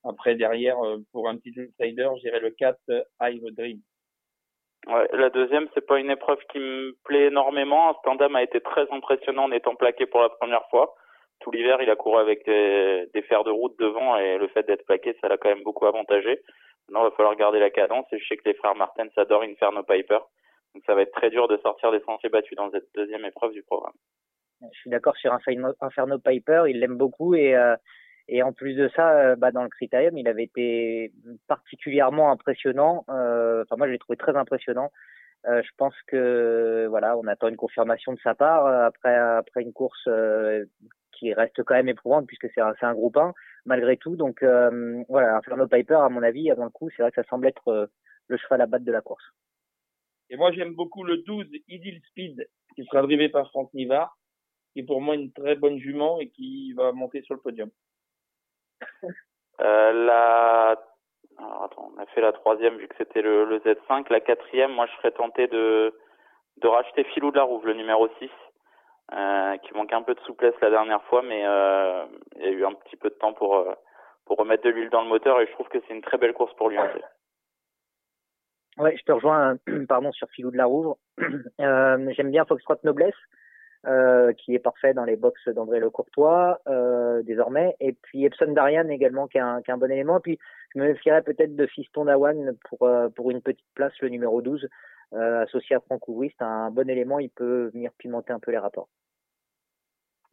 [SPEAKER 6] Après, derrière, pour un petit outsider, j'irai le 4 Hive Dream.
[SPEAKER 8] Ouais, la deuxième, c'est pas une épreuve qui me plaît énormément. Stendham a été très impressionnant en étant plaqué pour la première fois. Tout l'hiver, il a couru avec des, des, fers de route devant et le fait d'être plaqué, ça l'a quand même beaucoup avantagé. Maintenant, il va falloir garder la cadence et je sais que les frères Martens adorent Inferno Piper. Donc ça va être très dur de sortir des sentiers battus dans cette deuxième épreuve du programme.
[SPEAKER 7] Je suis d'accord sur Inferno Piper, il l'aime beaucoup et euh, et en plus de ça, euh, bah, dans le critérium, il avait été particulièrement impressionnant. Euh, enfin, moi, je l'ai trouvé très impressionnant. Euh, je pense que voilà, on attend une confirmation de sa part après après une course euh, qui reste quand même éprouvante puisque c'est un, un groupe 1 malgré tout. Donc voilà, Inferno Piper, à mon avis, avant le coup, c'est vrai que ça semble être le cheval à battre de la course.
[SPEAKER 6] Et moi, j'aime beaucoup le 12 Idil Speed qui sera drivé par Franck Nivard, qui est pour moi une très bonne jument et qui va monter sur le podium.
[SPEAKER 8] Euh, la... Alors, attends, on a fait la troisième vu que c'était le, le, Z5. La quatrième, moi, je serais tenté de, de racheter Filou de la Rouve, le numéro 6, euh, qui manque un peu de souplesse la dernière fois, mais euh, il y a eu un petit peu de temps pour, euh, pour remettre de l'huile dans le moteur et je trouve que c'est une très belle course pour lui.
[SPEAKER 7] Ouais, je te rejoins pardon, sur Filou de la Rouve. Euh, J'aime bien Foxtrot Noblesse. Euh, qui est parfait dans les box d'André Le Courtois euh, désormais, et puis Epson Darian également qui est un, qui est un bon élément. Puis je me méfierais peut-être de Fiston Dawan pour euh, pour une petite place, le numéro 12, euh, associé à Franck Ouvry. C'est un bon élément, il peut venir pimenter un peu les rapports.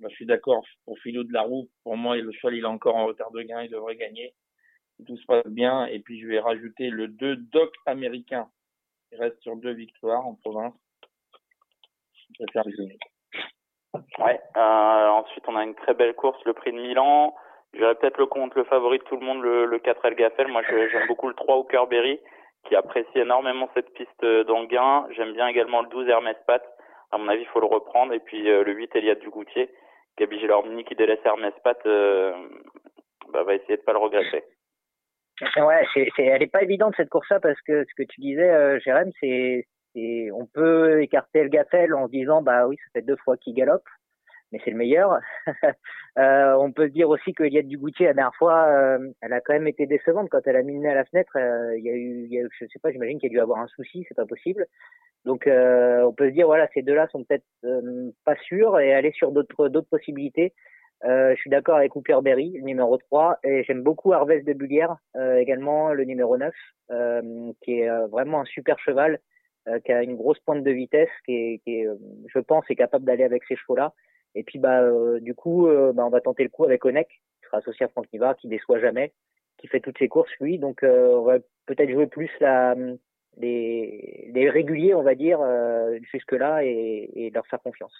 [SPEAKER 6] Bah, je suis d'accord pour Philo de la Roue. Pour moi, le cheval il est encore en retard de gain, il devrait gagner. Tout se passe bien. Et puis je vais rajouter le 2 Doc américain. Il reste sur deux victoires en province. Je vais faire
[SPEAKER 8] Ouais. Euh, ensuite, on a une très belle course, le prix de Milan. J'aurais peut-être le compte, le favori de tout le monde, le, le 4 El Gaffel. Moi, j'aime beaucoup le 3 Hookerberry, qui apprécie énormément cette piste d'Anguin. J'aime bien également le 12 Hermès Pat. À mon avis, il faut le reprendre. Et puis euh, le 8 Eliade Dugoutier. Gabi Gélormini qui délaisse Hermès Pat, euh, bah, va essayer de pas le regretter.
[SPEAKER 7] Ouais, c'est, elle est pas évidente cette course-là parce que ce que tu disais, euh, Jérém, c'est et on peut écarter Gaffel en se disant bah oui ça fait deux fois qu'il galope mais c'est le meilleur. euh, on peut se dire aussi que Liette Dugoutier, la dernière fois, euh, elle a quand même été décevante quand elle a mis à la fenêtre. Euh, il y a eu, je sais pas, j'imagine qu'il y a dû avoir un souci, c'est pas possible. Donc, euh, on peut se dire, voilà, ces deux-là sont peut-être pas sûrs et aller sur d'autres d'autres possibilités. je suis d'accord avec Cooper Berry, le numéro 3, et j'aime beaucoup Harvest de Bullière, également le numéro 9, qui est vraiment un super cheval, qui a une grosse pointe de vitesse, qui est, qui est je pense, est capable d'aller avec ces chevaux-là. Et puis bah euh, du coup, euh, bah, on va tenter le coup avec Onek, qui sera associé à Franck Niva, qui déçoit jamais, qui fait toutes ses courses lui. Donc euh, on va peut-être jouer plus la, les, les réguliers, on va dire, jusque là et, et, leur faire confiance.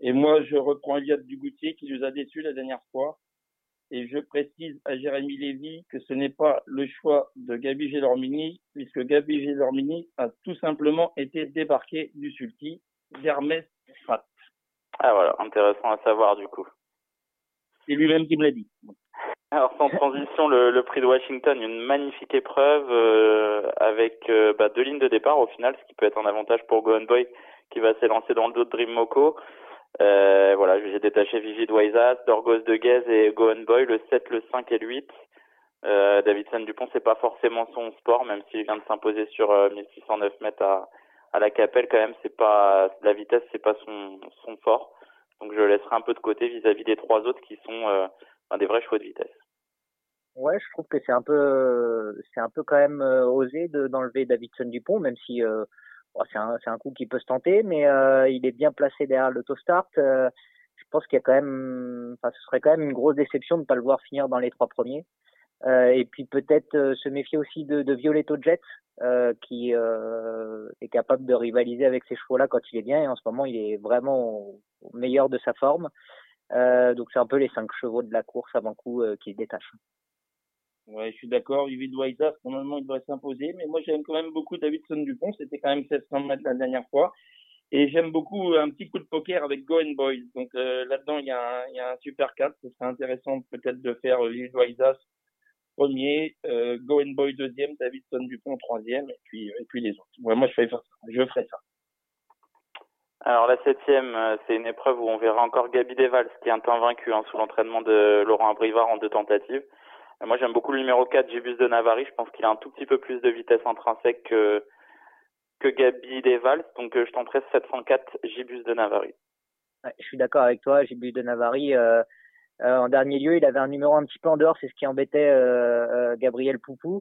[SPEAKER 6] Et moi, je reprends Eliade Dugoutier qui nous a déçus la dernière fois. Et je précise à Jérémy Lévy que ce n'est pas le choix de Gabi Gélormini, puisque Gabi Gélormini a tout simplement été débarqué du sulky d'Hermès Fat.
[SPEAKER 8] Ah voilà, intéressant à savoir du coup.
[SPEAKER 6] C'est lui-même qui me l'a dit.
[SPEAKER 8] Alors sans transition, le, le, prix de Washington, une magnifique épreuve euh, avec euh, bah, deux lignes de départ au final, ce qui peut être un avantage pour Gohan Boy qui va s'élancer dans le dos de Dream Moko. Euh, voilà, j'ai détaché Vigid Waisas, Dorgos de Guez et Gohan Boy, le 7, le 5 et le 8. Euh, Davidson Dupont, c'est pas forcément son sport, même s'il vient de s'imposer sur 1609 euh, mètres à, à la Capelle quand même c'est pas la vitesse c'est pas son son fort donc je laisserai un peu de côté vis-à-vis des trois autres qui sont euh, des vrais chevaux de vitesse
[SPEAKER 7] ouais je trouve que c'est un peu c'est un peu quand même euh, osé de d'enlever Davidson Dupont même si euh, c'est un coup qui peut se tenter mais euh, il est bien placé derrière l'autostart je pense qu'il y a quand même enfin ce serait quand même une grosse déception de ne pas le voir finir dans les trois premiers euh, et puis peut-être euh, se méfier aussi de, de Violetto Jet, euh, qui est capable de rivaliser avec ces chevaux-là quand il est bien. Et en ce moment, il est vraiment au, meilleur de sa forme. donc c'est un peu les cinq chevaux de la course avant coup qui se détachent.
[SPEAKER 6] Ouais, je suis d'accord. David Waisas, normalement, il devrait s'imposer. Mais moi, j'aime quand même beaucoup Davidson Dupont. C'était quand même 700 mètres la dernière fois. Et j'aime beaucoup un petit coup de poker avec Go Boys. Donc là-dedans, il y, a un, super 4. Ce serait intéressant peut-être de faire David Waisas premier, euh, Goen Boy deuxième, Davidson Dupont troisième, et puis, les autres. moi, je ferai ça. Je ferai ça.
[SPEAKER 8] Alors la septième, euh, c'est une épreuve où on verra encore Gabi Devals, qui est un temps vaincu hein, sous l'entraînement de Laurent Abrivard en deux tentatives. Euh, moi, j'aime beaucoup le numéro 4, Gibus de Navarri. Je pense qu'il a un tout petit peu plus de vitesse intrinsèque que, que Gabi Devals. Donc, je tenterai 704 Gibus de Navarri.
[SPEAKER 7] je suis d'accord avec toi. Gibus de Navarri, euh, euh, en dernier lieu, il avait un numéro un petit peu en dehors, c'est ce qui embêtait euh, euh, Gabriel Poupou.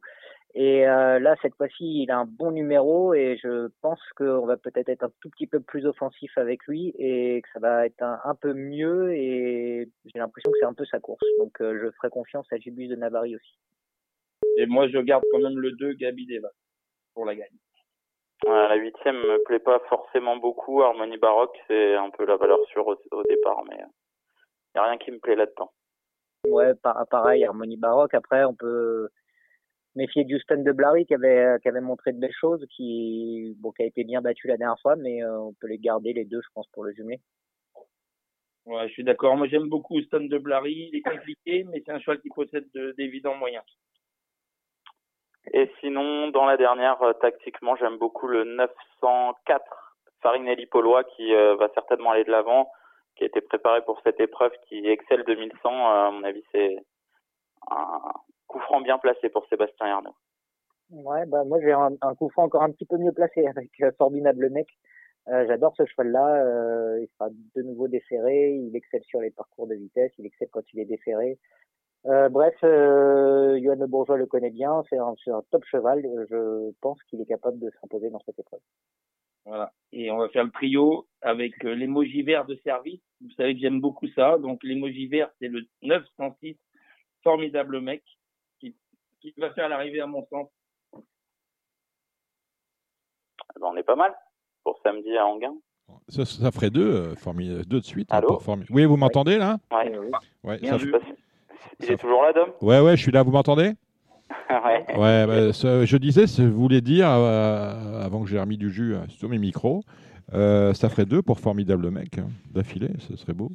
[SPEAKER 7] Et là, cette fois-ci, il a un bon numéro et je pense qu'on va peut-être être un tout petit peu plus offensif avec lui et que ça va être un, peu mieux. Et j'ai l'impression que c'est un peu sa course. Donc, je ferai confiance à Jubus de Navarre aussi.
[SPEAKER 6] Et moi, je garde quand même le 2 Gabi Deva pour la gagne.
[SPEAKER 8] la huitième me plaît pas forcément beaucoup. Harmonie Baroque, c'est un peu la valeur sûre au départ, mais il n'y a rien qui me plaît là-dedans.
[SPEAKER 7] Ouais, pareil, Harmonie Baroque. Après, on peut méfier Houston de Blary qui avait, qui avait montré de belles choses, qui, bon, qui a été bien battu la dernière fois, mais euh, on peut les garder les deux, je pense, pour le jumelé.
[SPEAKER 6] Ouais, je suis d'accord. Moi, j'aime beaucoup Houston de Blary. Il est compliqué, mais c'est un cheval qui possède d'évidents moyens.
[SPEAKER 8] Et sinon, dans la dernière, euh, tactiquement, j'aime beaucoup le 904 Farinelli Polois qui euh, va certainement aller de l'avant qui a été préparé pour cette épreuve qui excelle 2100. Euh, à mon avis, c'est un coup franc bien placé pour Sébastien Ernaud.
[SPEAKER 7] Ouais, bah moi j'ai un, coup franc encore un petit peu mieux placé avec euh, Formidable Mec. Euh, J'adore ce cheval-là. Euh, il sera de nouveau déféré. Il excelle sur les parcours de vitesse. Il excelle quand il est déféré. Euh, bref, euh, Johan Le Bourgeois le connaît bien. C'est un, un, top cheval. Je pense qu'il est capable de s'imposer dans cette épreuve.
[SPEAKER 6] Voilà. Et on va faire le trio avec euh, l'emoji vert de service. Vous savez que j'aime beaucoup ça. Donc l'emoji vert, c'est le 906, formidable mec, qui, va faire l'arrivée à mon sens.
[SPEAKER 8] Eh ben, on est pas mal pour samedi à Anguin.
[SPEAKER 1] Ça, ça ferait deux, euh, deux de suite.
[SPEAKER 8] Hein,
[SPEAKER 1] Allô oui, vous m'entendez là?
[SPEAKER 8] Ouais.
[SPEAKER 1] ouais
[SPEAKER 8] ça, Il est toujours là, Dom?
[SPEAKER 1] Ouais, ouais, je suis là. Vous m'entendez?
[SPEAKER 8] Ouais.
[SPEAKER 1] ouais bah, je disais, je voulais dire, euh, avant que j'ai remis du jus euh, sur mes micros, euh, ça ferait deux pour formidable mec hein, d'affilée, ce serait beau.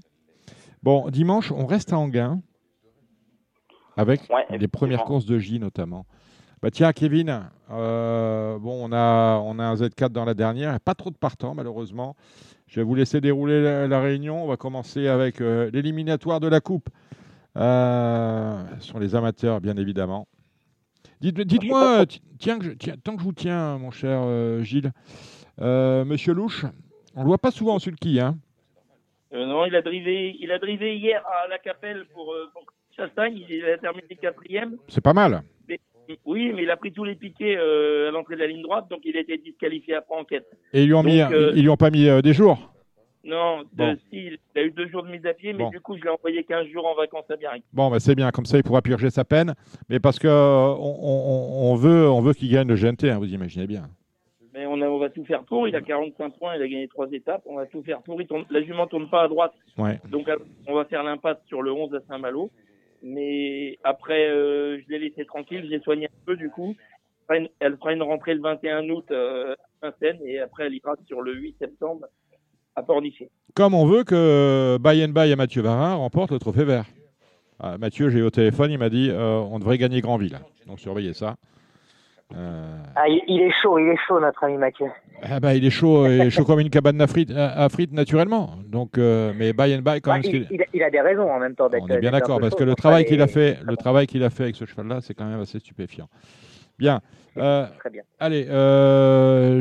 [SPEAKER 1] Bon, dimanche, on reste à Anguin avec les premières courses de J notamment. Bah tiens, Kevin, bon, on a, on a un Z4 dans la dernière, pas trop de partants malheureusement. Je vais vous laisser dérouler la, réunion. On va commencer avec l'éliminatoire de la Coupe. ce sont les amateurs, bien évidemment. Dites-moi, tiens, tant que je vous tiens, mon cher Gilles, Monsieur Louche, on ne le voit pas souvent en sulky, hein
[SPEAKER 6] Non, il a drivé, il a drivé hier à la Capelle pour, pour Chastagne. Il a terminé quatrième.
[SPEAKER 1] C'est pas mal.
[SPEAKER 6] Oui, mais il a pris tous les piquets euh, à l'entrée de la ligne droite, donc il a été disqualifié après enquête.
[SPEAKER 1] Et ils lui ont, mis, euh, ils lui ont pas mis euh, des jours
[SPEAKER 6] Non, il a eu deux jours de mise à pied, mais du coup, je l'ai envoyé 15 jours en vacances à Biarritz.
[SPEAKER 1] Bon, bah, c'est bien, comme ça, il pourra purger sa peine. Mais parce que on, veut, on veut qu'il gagne le GNT, hein, vous imaginez bien.
[SPEAKER 6] Mais on, a, on va tout faire pour. Il a 45 points, il a gagné trois étapes. On va tout faire pour. la jument tourne pas à droite. Donc, on va faire l'impasse sur le 11 à Saint-Malo. Mais après, euh, je l'ai laissé tranquille, je l'ai soigné un peu du coup. Elle fera une rentrée le 21 août euh, à Saint-Seine et après elle ira sur le 8 septembre à Pornichet.
[SPEAKER 1] Comme on veut que By By et Mathieu Varin remportent le trophée vert. Ah, Mathieu, j'ai eu au téléphone, il m'a dit euh, on devrait gagner Grandville. Donc surveillez ça.
[SPEAKER 7] Euh, ah, il, est chaud, il est chaud, notre ami Mathieu.
[SPEAKER 1] Ah bah, il est chaud, il est chaud comme une cabane à frites, à frites naturellement. Donc, euh, mais by and by, quand
[SPEAKER 7] bah, même. Il, a des raisons en même temps
[SPEAKER 1] d'être. On est bien d'accord, parce que le travail qu'il a fait, le travail qu'il a fait avec ce cheval-là, c'est quand même assez stupéfiant. Bien. Euh, Très bien. Allez,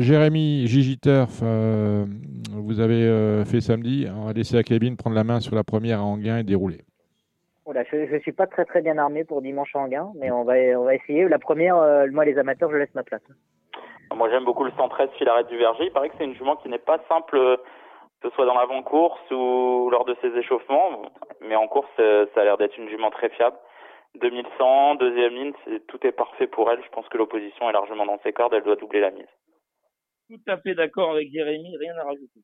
[SPEAKER 1] Jérémy Gigi Turf, vous avez fait samedi. On va laisser la cabine prendre la main sur la première à Anguin et dérouler
[SPEAKER 7] je ne suis pas très très bien armé pour dimanche en gain, mais on va, on va essayer. La première, euh, moi les amateurs, je laisse ma place.
[SPEAKER 8] Moi j'aime beaucoup le 113 Filaret du Verger. Il paraît que c'est une jument qui n'est pas simple, que ce soit dans l'avant-course ou lors de ses échauffements, mais en course ça a l'air d'être une jument très fiable. 2100, deuxième ligne, tout est parfait pour elle. Je pense que l'opposition est largement dans ses cordes, elle doit doubler la mise.
[SPEAKER 6] Tout à fait d'accord avec Jérémy, rien à rajouter.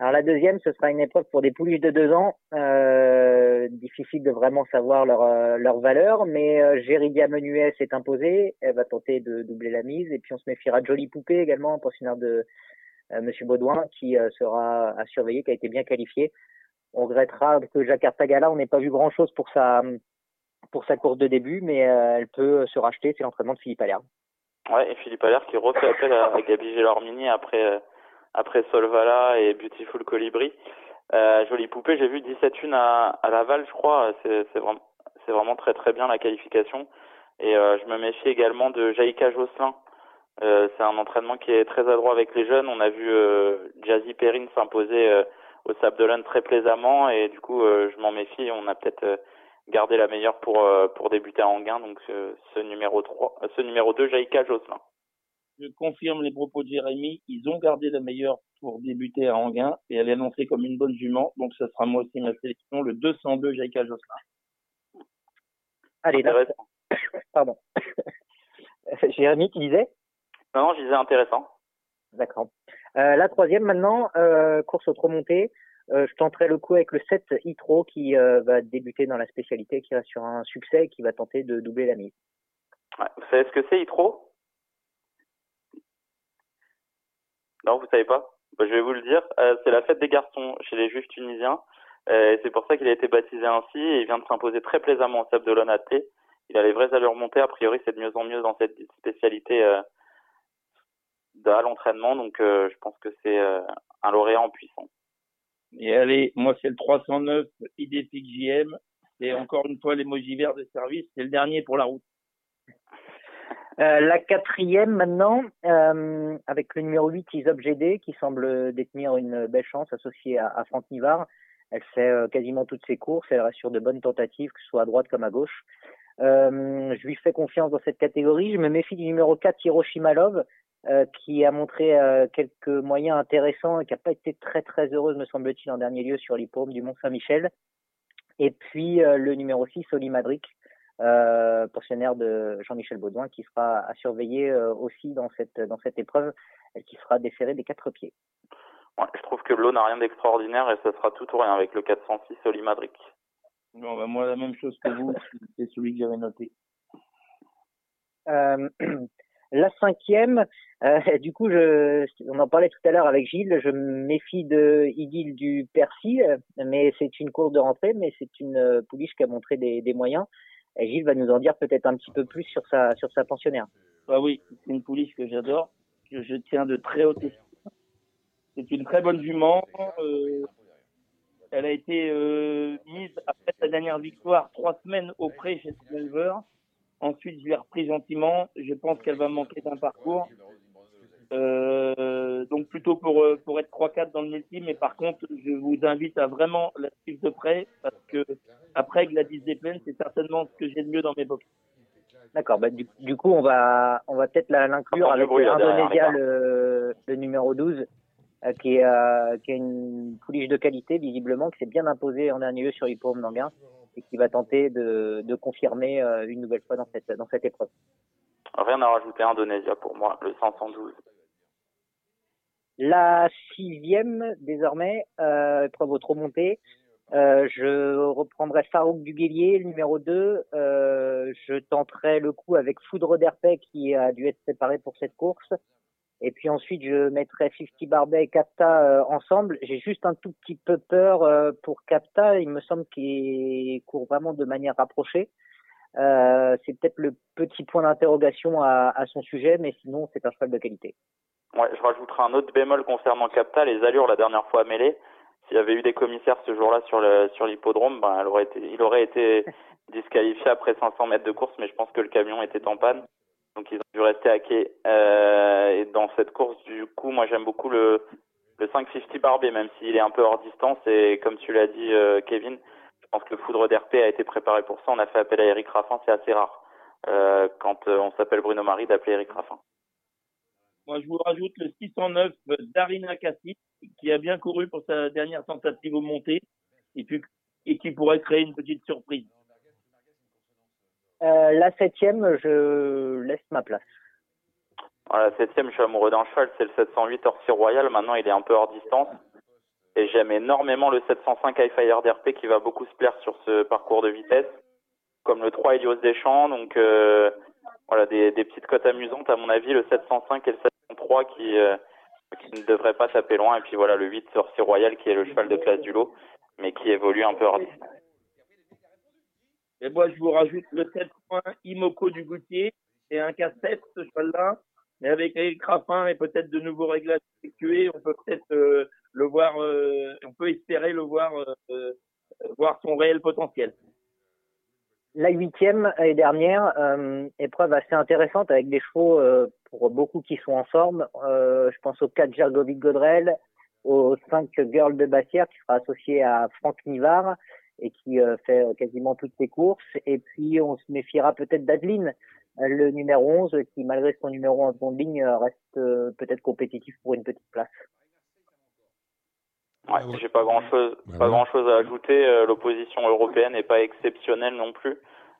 [SPEAKER 7] Alors la deuxième, ce sera une épreuve pour des pouliches de deux ans. Euh, difficile de vraiment savoir leur, euh, leur valeur, mais euh, Géridia Menuet s'est imposée. Elle va tenter de doubler la mise. Et puis on se méfiera de Jolie Poupée également, pensionnaire de euh, Monsieur Baudouin, qui euh, sera à surveiller, qui a été bien qualifié. On regrettera que Jacques Artagala, on n'ait pas vu grand-chose pour sa pour sa course de début, mais elle peut se racheter. C'est l'entraînement de Philippe Allaire.
[SPEAKER 8] Ouais, et Philippe Allaire qui refait appel à Gabi Gélormini après après Solvala et Beautiful Colibri. Euh, jolie poupée, j'ai vu 17 une à, à Laval, je crois. C'est, vraiment, vraiment très très bien la qualification. Et euh, je me méfie également de Jaïka Josselin. Euh, c'est un entraînement qui est très adroit avec les jeunes. On a vu euh, Jazzy Perrine s'imposer euh, au Sable d'Olonne très plaisamment et du coup je m'en méfie. On a peut-être gardé la meilleure pour pour débuter à Anguin. Donc ce numéro 3, ce numéro 2, Jaïka Josselin
[SPEAKER 6] je confirme les propos de Jérémy. Ils ont gardé la meilleure pour débuter à Anguin et elle est annoncée comme une bonne jument. Donc, ce sera moi aussi ma sélection, le 202 Jaïka Josselin.
[SPEAKER 7] Allez, là. Pardon. Jérémy, tu disais?
[SPEAKER 8] Non, je disais intéressant.
[SPEAKER 7] D'accord. Euh, la troisième maintenant, euh, course au montée. Euh, je tenterai le coup avec le 7 Itro qui euh, va débuter dans la spécialité, qui reste sur un succès et qui va tenter de doubler la mise.
[SPEAKER 8] Ouais. Vous savez ce que c'est Itro Non, vous savez pas bah, Je vais vous le dire. Euh, c'est la fête des garçons chez les Juifs tunisiens. Euh, c'est pour ça qu'il a été baptisé ainsi et il vient de s'imposer très plaisamment au Sable de T. Il a les vraies allures montées. A priori, c'est de mieux en mieux dans cette spécialité euh, à l'entraînement. Donc, euh, je pense que c'est un lauréat en puissance.
[SPEAKER 6] Et allez, moi, c'est le 309 IDFIC JM. Encore une fois l'émoji vert de service. C'est le dernier pour la route.
[SPEAKER 7] Euh, la quatrième maintenant, euh, avec le numéro 8, Isop GD, qui semble détenir une belle chance associée à, à Franck Nivard. Elle fait euh, quasiment toutes ses courses, elle reste sur de bonnes tentatives, que ce soit à droite comme à gauche. Euh, je lui fais confiance dans cette catégorie. Je me méfie du numéro 4, Hiroshima Love, qui a montré quelques moyens intéressants et qui n'a pas été très très heureuse, me semble-t-il, en dernier lieu sur l'hippodrome du Mont-Saint-Michel. Et puis le numéro 6, Oli Madric, euh, pensionnaire de Jean-Michel Baudouin, qui sera à surveiller euh, aussi dans cette, dans cette épreuve, qui sera déféré des quatre pieds.
[SPEAKER 8] je trouve que l'eau n'a rien d'extraordinaire et ce sera tout ou rien avec le 406 Oli Madric.
[SPEAKER 6] Bon, bah, moi, la même chose que vous, c'est celui que j'avais noté.
[SPEAKER 7] Euh, la cinquième, euh, du coup, je, on en parlait tout à l'heure avec Gilles, je me méfie de Idylle du Percy, mais c'est une course de rentrée, mais c'est une pouliche qui a montré des, des moyens. Et va nous en dire peut-être un petit peu plus sur sa, sur sa pensionnaire.
[SPEAKER 6] Bah oui, c'est une pouliche que j'adore, que je tiens de très haute estime. C'est une très bonne jument. elle a été mise après sa dernière victoire trois semaines au pré chez éleveur. Ensuite, je l'ai repris gentiment. Je pense qu'elle va manquer d'un parcours. Euh, donc plutôt pour, euh, pour être 3-4 dans le multi, mais par contre, je vous invite à vraiment la suivre de près parce que après Gladys Zeppelin, c'est certainement ce que j'ai de mieux dans mes box.
[SPEAKER 7] D'accord, bah, du, du, coup, on va, on va peut-être l'inclure avec l'Indonésia, le, le numéro 12, euh, qui, est, euh, qui a une pouliche de qualité, visiblement, qui s'est bien imposé en dernier lieu sur l'hippodrome d'Anguin et qui va tenter de, de confirmer une nouvelle fois dans cette, dans cette épreuve.
[SPEAKER 8] Rien à rajouter, Indonésia pour moi, le 512.
[SPEAKER 7] La sixième, désormais, euh, épreuve au trop. Euh, je reprendrai Farouk Duguelier, le numéro 2. Euh, je tenterai le coup avec Foudre d'Herpet qui a dû être séparé pour cette course. Et puis ensuite, je mettrai 50 Barbet et Capta euh, ensemble. J'ai juste un tout petit peu peur euh, pour Capta. Il me semble qu'il court vraiment de manière rapprochée. Euh, c'est peut-être le petit point d'interrogation à, à, son sujet, mais sinon, c'est un cheval de qualité.
[SPEAKER 8] Ouais, je rajouterai un autre bémol concernant Capta, les allures la dernière fois à mêler. S'il y avait eu des commissaires ce jour-là sur le sur l'hippodrome, ben elle aurait été, il aurait été disqualifié après 500 mètres de course, mais je pense que le camion était en panne, donc ils ont dû rester à quai. Euh, et dans cette course, du coup, moi j'aime beaucoup le le 550 Barbé, même s'il est un peu hors distance. Et comme tu l'as dit, euh, Kevin, je pense que le foudre d'RP a été préparé pour ça. On a fait appel à Eric Raffin, c'est assez rare euh, quand euh, on s'appelle Bruno Marie d'appeler Eric Raffin.
[SPEAKER 6] Moi, je vous rajoute le 609 d'Arina Cassis, qui a bien couru pour sa dernière tentative au montée, et, puis, et qui pourrait créer une petite surprise.
[SPEAKER 7] Euh, la septième, je laisse ma place.
[SPEAKER 8] la septième, je suis amoureux d'un cheval, c'est le 708 Orsi Royal. Maintenant, il est un peu hors distance. Et j'aime énormément le 705 High Fire d'RP qui va beaucoup se plaire sur ce parcours de vitesse, comme le 3 Helios Deschamps. Donc, euh, voilà, des, des, petites cotes amusantes. À mon avis, le 705 et le 703 qui, euh, qui ne devraient pas taper loin. Et puis voilà, le 8 Sorcier Royal qui est le cheval de classe du lot, mais qui évolue un peu hors
[SPEAKER 6] Et moi, je vous rajoute le 7 points Imoko du Goutier. C'est un casse-tête, ce cheval-là. Mais avec les Raffin et peut-être de nouveaux réglages effectués, on peut peut-être euh, le voir, euh, on peut espérer le voir, euh, voir son réel potentiel
[SPEAKER 7] la huitième et dernière euh, épreuve assez intéressante avec des chevaux euh, pour beaucoup qui sont en forme. Euh, je pense au 4 Gergovic Godrel, au 5 Girl de Bassière qui sera associé à Franck Nivard et qui euh, fait quasiment toutes ses courses. Et puis on se méfiera peut-être d'Adeline, le numéro 11 qui malgré son numéro en seconde ligne reste peut-être compétitif pour une petite place.
[SPEAKER 8] Ouais, j'ai pas grand chose, bah pas grand chose à ajouter. Euh, l'opposition européenne n'est pas exceptionnelle non plus.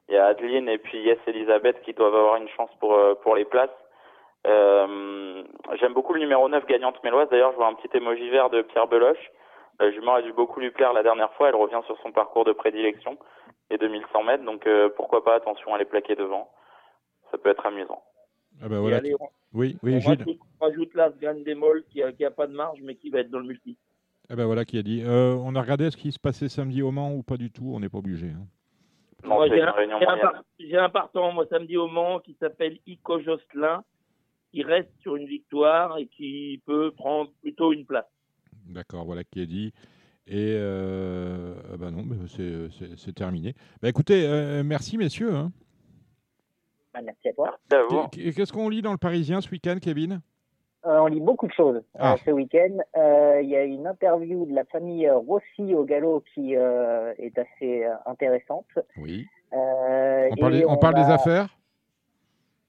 [SPEAKER 8] Il y a Adeline et puis Yes Elisabeth qui doivent avoir une chance pour euh, pour les places. Euh, J'aime beaucoup le numéro 9 gagnante méloise. D'ailleurs, je vois un petit émoji vert de Pierre Beloche. La jument a dû beaucoup lui plaire la dernière fois. Elle revient sur son parcours de prédilection, les 2100 mètres. Donc euh, pourquoi pas Attention, elle est plaquée devant. Ça peut être amusant.
[SPEAKER 1] Ah bah voilà. Oui, oui,
[SPEAKER 6] on Rajoute, on rajoute là Démol qui a, qui a pas de marge mais qui va être dans le multi.
[SPEAKER 1] Eh ben voilà qui a dit. Euh, on a regardé ce qui se passait samedi au Mans ou pas du tout On n'est pas obligé. Hein.
[SPEAKER 6] J'ai un, partant moi samedi au Mans qui s'appelle Ico Josselin, qui reste sur une victoire et qui peut prendre plutôt une place.
[SPEAKER 1] D'accord, voilà qui a dit. Et euh, bah non, c'est terminé. Bah écoutez, euh, merci messieurs. Hein.
[SPEAKER 7] Bah, merci à toi.
[SPEAKER 1] Qu'est-ce qu'on lit dans le Parisien ce week-end, Kevin?
[SPEAKER 7] Euh, on lit beaucoup de choses euh, ah. ce week-end. Euh, il y a une interview de la famille Rossi au galop qui est assez intéressante.
[SPEAKER 1] Oui. on parle, on parle des affaires?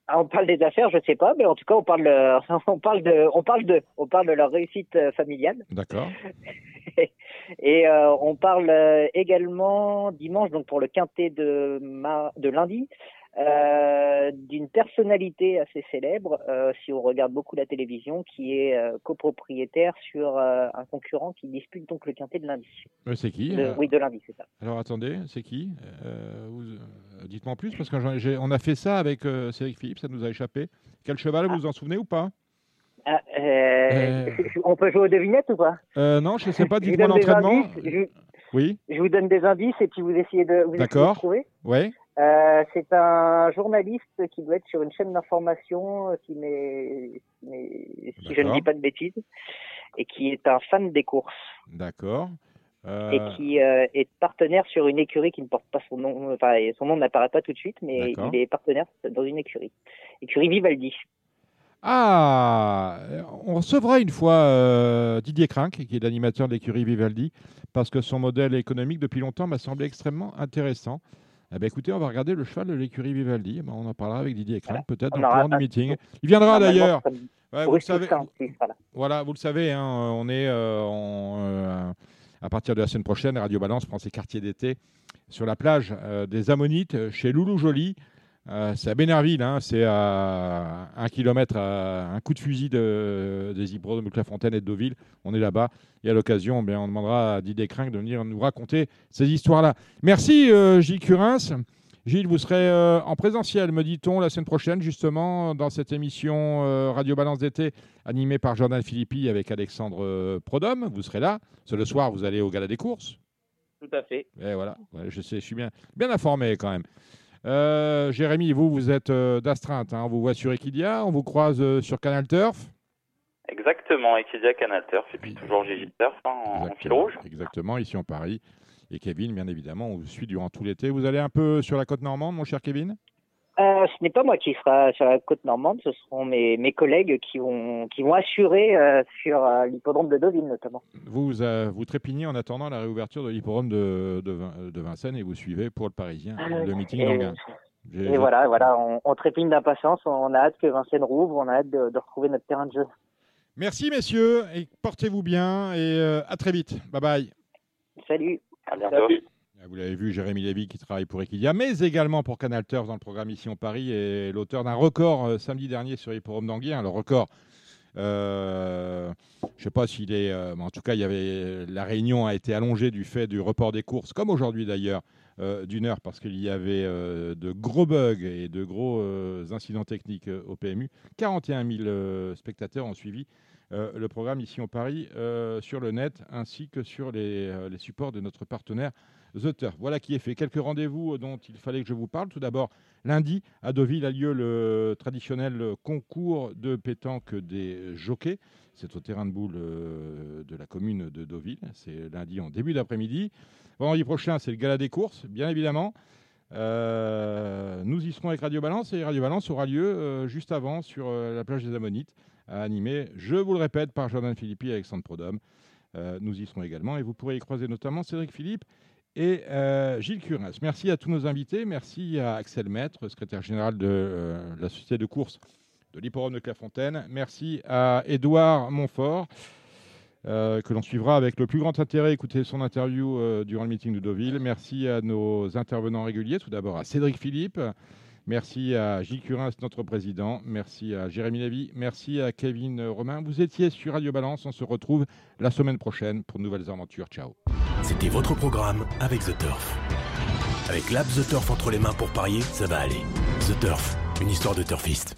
[SPEAKER 7] Ah, on parle des affaires, je sais pas, mais en tout cas, on parle, on parle de, on parle de, on parle de leur réussite familiale.
[SPEAKER 1] D'accord.
[SPEAKER 7] Et on parle également dimanche, donc pour le quintet de, de lundi, euh, d'une personnalité assez célèbre, euh, si on regarde beaucoup la télévision, qui est euh, copropriétaire sur un concurrent qui dispute donc le quintet de lundi.
[SPEAKER 1] c'est qui
[SPEAKER 7] Oui, de lundi, c'est ça.
[SPEAKER 1] Alors attendez, c'est qui Dites-moi en plus, parce qu'on a fait ça avec Cédric Philippe, ça nous a échappé. Quel cheval, vous vous en souvenez ou pas?
[SPEAKER 7] Ah, On peut jouer aux devinettes ou pas?
[SPEAKER 1] Non, je ne sais pas, dites-moi l'entraînement.
[SPEAKER 7] Oui. Je vous donne des indices et puis vous essayez de, vous
[SPEAKER 1] D'accord.
[SPEAKER 7] trouver.
[SPEAKER 1] Oui.
[SPEAKER 7] Euh, c'est un journaliste qui doit être sur une chaîne d'information qui n'est, si je ne dis pas de bêtises, et qui est un fan des courses.
[SPEAKER 1] D'accord.
[SPEAKER 7] Euh... Et qui euh, est partenaire sur une écurie qui ne porte pas son nom, enfin son nom n'apparaît pas tout de suite, mais il est partenaire dans une écurie, écurie Vivaldi.
[SPEAKER 1] Ah, on recevra une fois euh, Didier Crinck, qui est l'animateur de l'écurie Vivaldi, parce que son modèle économique depuis longtemps m'a semblé extrêmement intéressant. Eh bien, écoutez, on va regarder le cheval de l'écurie Vivaldi. Eh ben, on en parlera avec Didier Crinck, peut-être dans le courant du meeting. Il viendra d'ailleurs. vous le savez, voilà. vous le savez, hein, on est euh, euh, à partir de la semaine prochaine, Radio Balance prend ses quartiers d'été sur la plage des Ammonites chez Loulou Joly. Euh, c'est à Bénerville, hein, c'est à un kilomètre, à un coup de fusil de, des hippodromes de Clairefontaine et de Deauville. On est là-bas. Et à l'occasion, eh on demandera à Didier Crinck de venir nous raconter ces histoires-là. Merci euh, Gilles Curins. Gilles, vous serez euh, en présentiel, me dit-on, la semaine prochaine, justement, dans cette émission Radio Balance d'été, animée par Jordan Philippi avec Alexandre Prodhomme. Vous serez là. Ce le soir, vous allez au Gala des courses.
[SPEAKER 7] Tout à fait.
[SPEAKER 1] Et voilà, je sais, je suis bien, bien informé quand même. Euh, Jérémy, vous, vous êtes euh, d'astreinte. Hein. On vous voit sur Equidia, on vous croise euh, sur Canal Turf.
[SPEAKER 8] Exactement, Equidia, Canal Turf, et puis toujours Gigi Turf hein, en, fil rouge.
[SPEAKER 1] Exactement, ici en Paris. Et Kevin, bien évidemment, on vous suit durant tout l'été. Vous allez un peu sur la côte normande, mon cher Kevin?
[SPEAKER 7] Ce n'est pas moi qui sera sur la côte normande, ce seront mes, mes collègues qui vont, qui vont assurer sur l'hippodrome de Deauville notamment.
[SPEAKER 1] Vous, vous trépignez en attendant la réouverture de l'hippodrome de, de, Vincennes et vous suivez pour le Parisien le meeting d'Anguin.
[SPEAKER 7] Et voilà, voilà on, on trépigne d'impatience, on a hâte que Vincennes rouvre, on a hâte de, retrouver notre terrain de jeu.
[SPEAKER 1] Merci messieurs et portez-vous bien et à très vite. Bye bye.
[SPEAKER 7] Salut.
[SPEAKER 8] À bientôt.
[SPEAKER 1] Vous l'avez vu, Jérémy Lévy qui travaille pour Equidia, mais également pour Canal Turf dans le programme Ici en Paris et l'auteur d'un record euh, samedi dernier sur l'hippodrome d'Anguien. Le record, euh, je ne sais pas s'il est. Euh, en tout cas, la réunion a été allongée du fait du report des courses, comme aujourd'hui d'ailleurs, d'une heure, parce qu'il y avait de gros bugs et de gros incidents techniques au PMU. 41 000 spectateurs ont suivi. le programme ici en Paris sur le net ainsi que sur les supports de notre partenaire Voilà qui est fait. Quelques rendez-vous dont il fallait que je vous parle. Tout d'abord, lundi, à Deauville a lieu le traditionnel concours de pétanque des jockeys. C'est au terrain de boule euh, de la commune de Deauville. C'est lundi en début d'après-midi. Vendredi prochain, c'est le gala des courses, bien évidemment. Euh, nous y serons avec Radio Balance et Radio Balance aura lieu euh, juste avant sur la plage des Ammonites, animé, je vous le répète, par Jordan Philippi et Alexandre Prodhomme. nous y serons également et vous pourrez y croiser notamment Cédric Philippe et euh, Gilles Curins. Merci à tous nos invités. Merci à Axel Maître, secrétaire général de euh, la société de course de l'Hipporome de Clairefontaine. Merci à Édouard Montfort, euh, que l'on suivra avec le plus grand intérêt. Écoutez son interview durant le meeting de Deauville. Merci à nos intervenants réguliers. Tout d'abord à Cédric Philippe. Merci à Gilles Curins, notre président. Merci à Jérémy Lévy. Merci à Kevin Romain. Vous étiez sur Radio Balance. On se retrouve la semaine prochaine pour de nouvelles aventures. Ciao.
[SPEAKER 9] C'était votre programme avec The Turf. Avec l'app The Turf entre les mains pour parier, ça va aller. The Turf, une histoire de turfiste.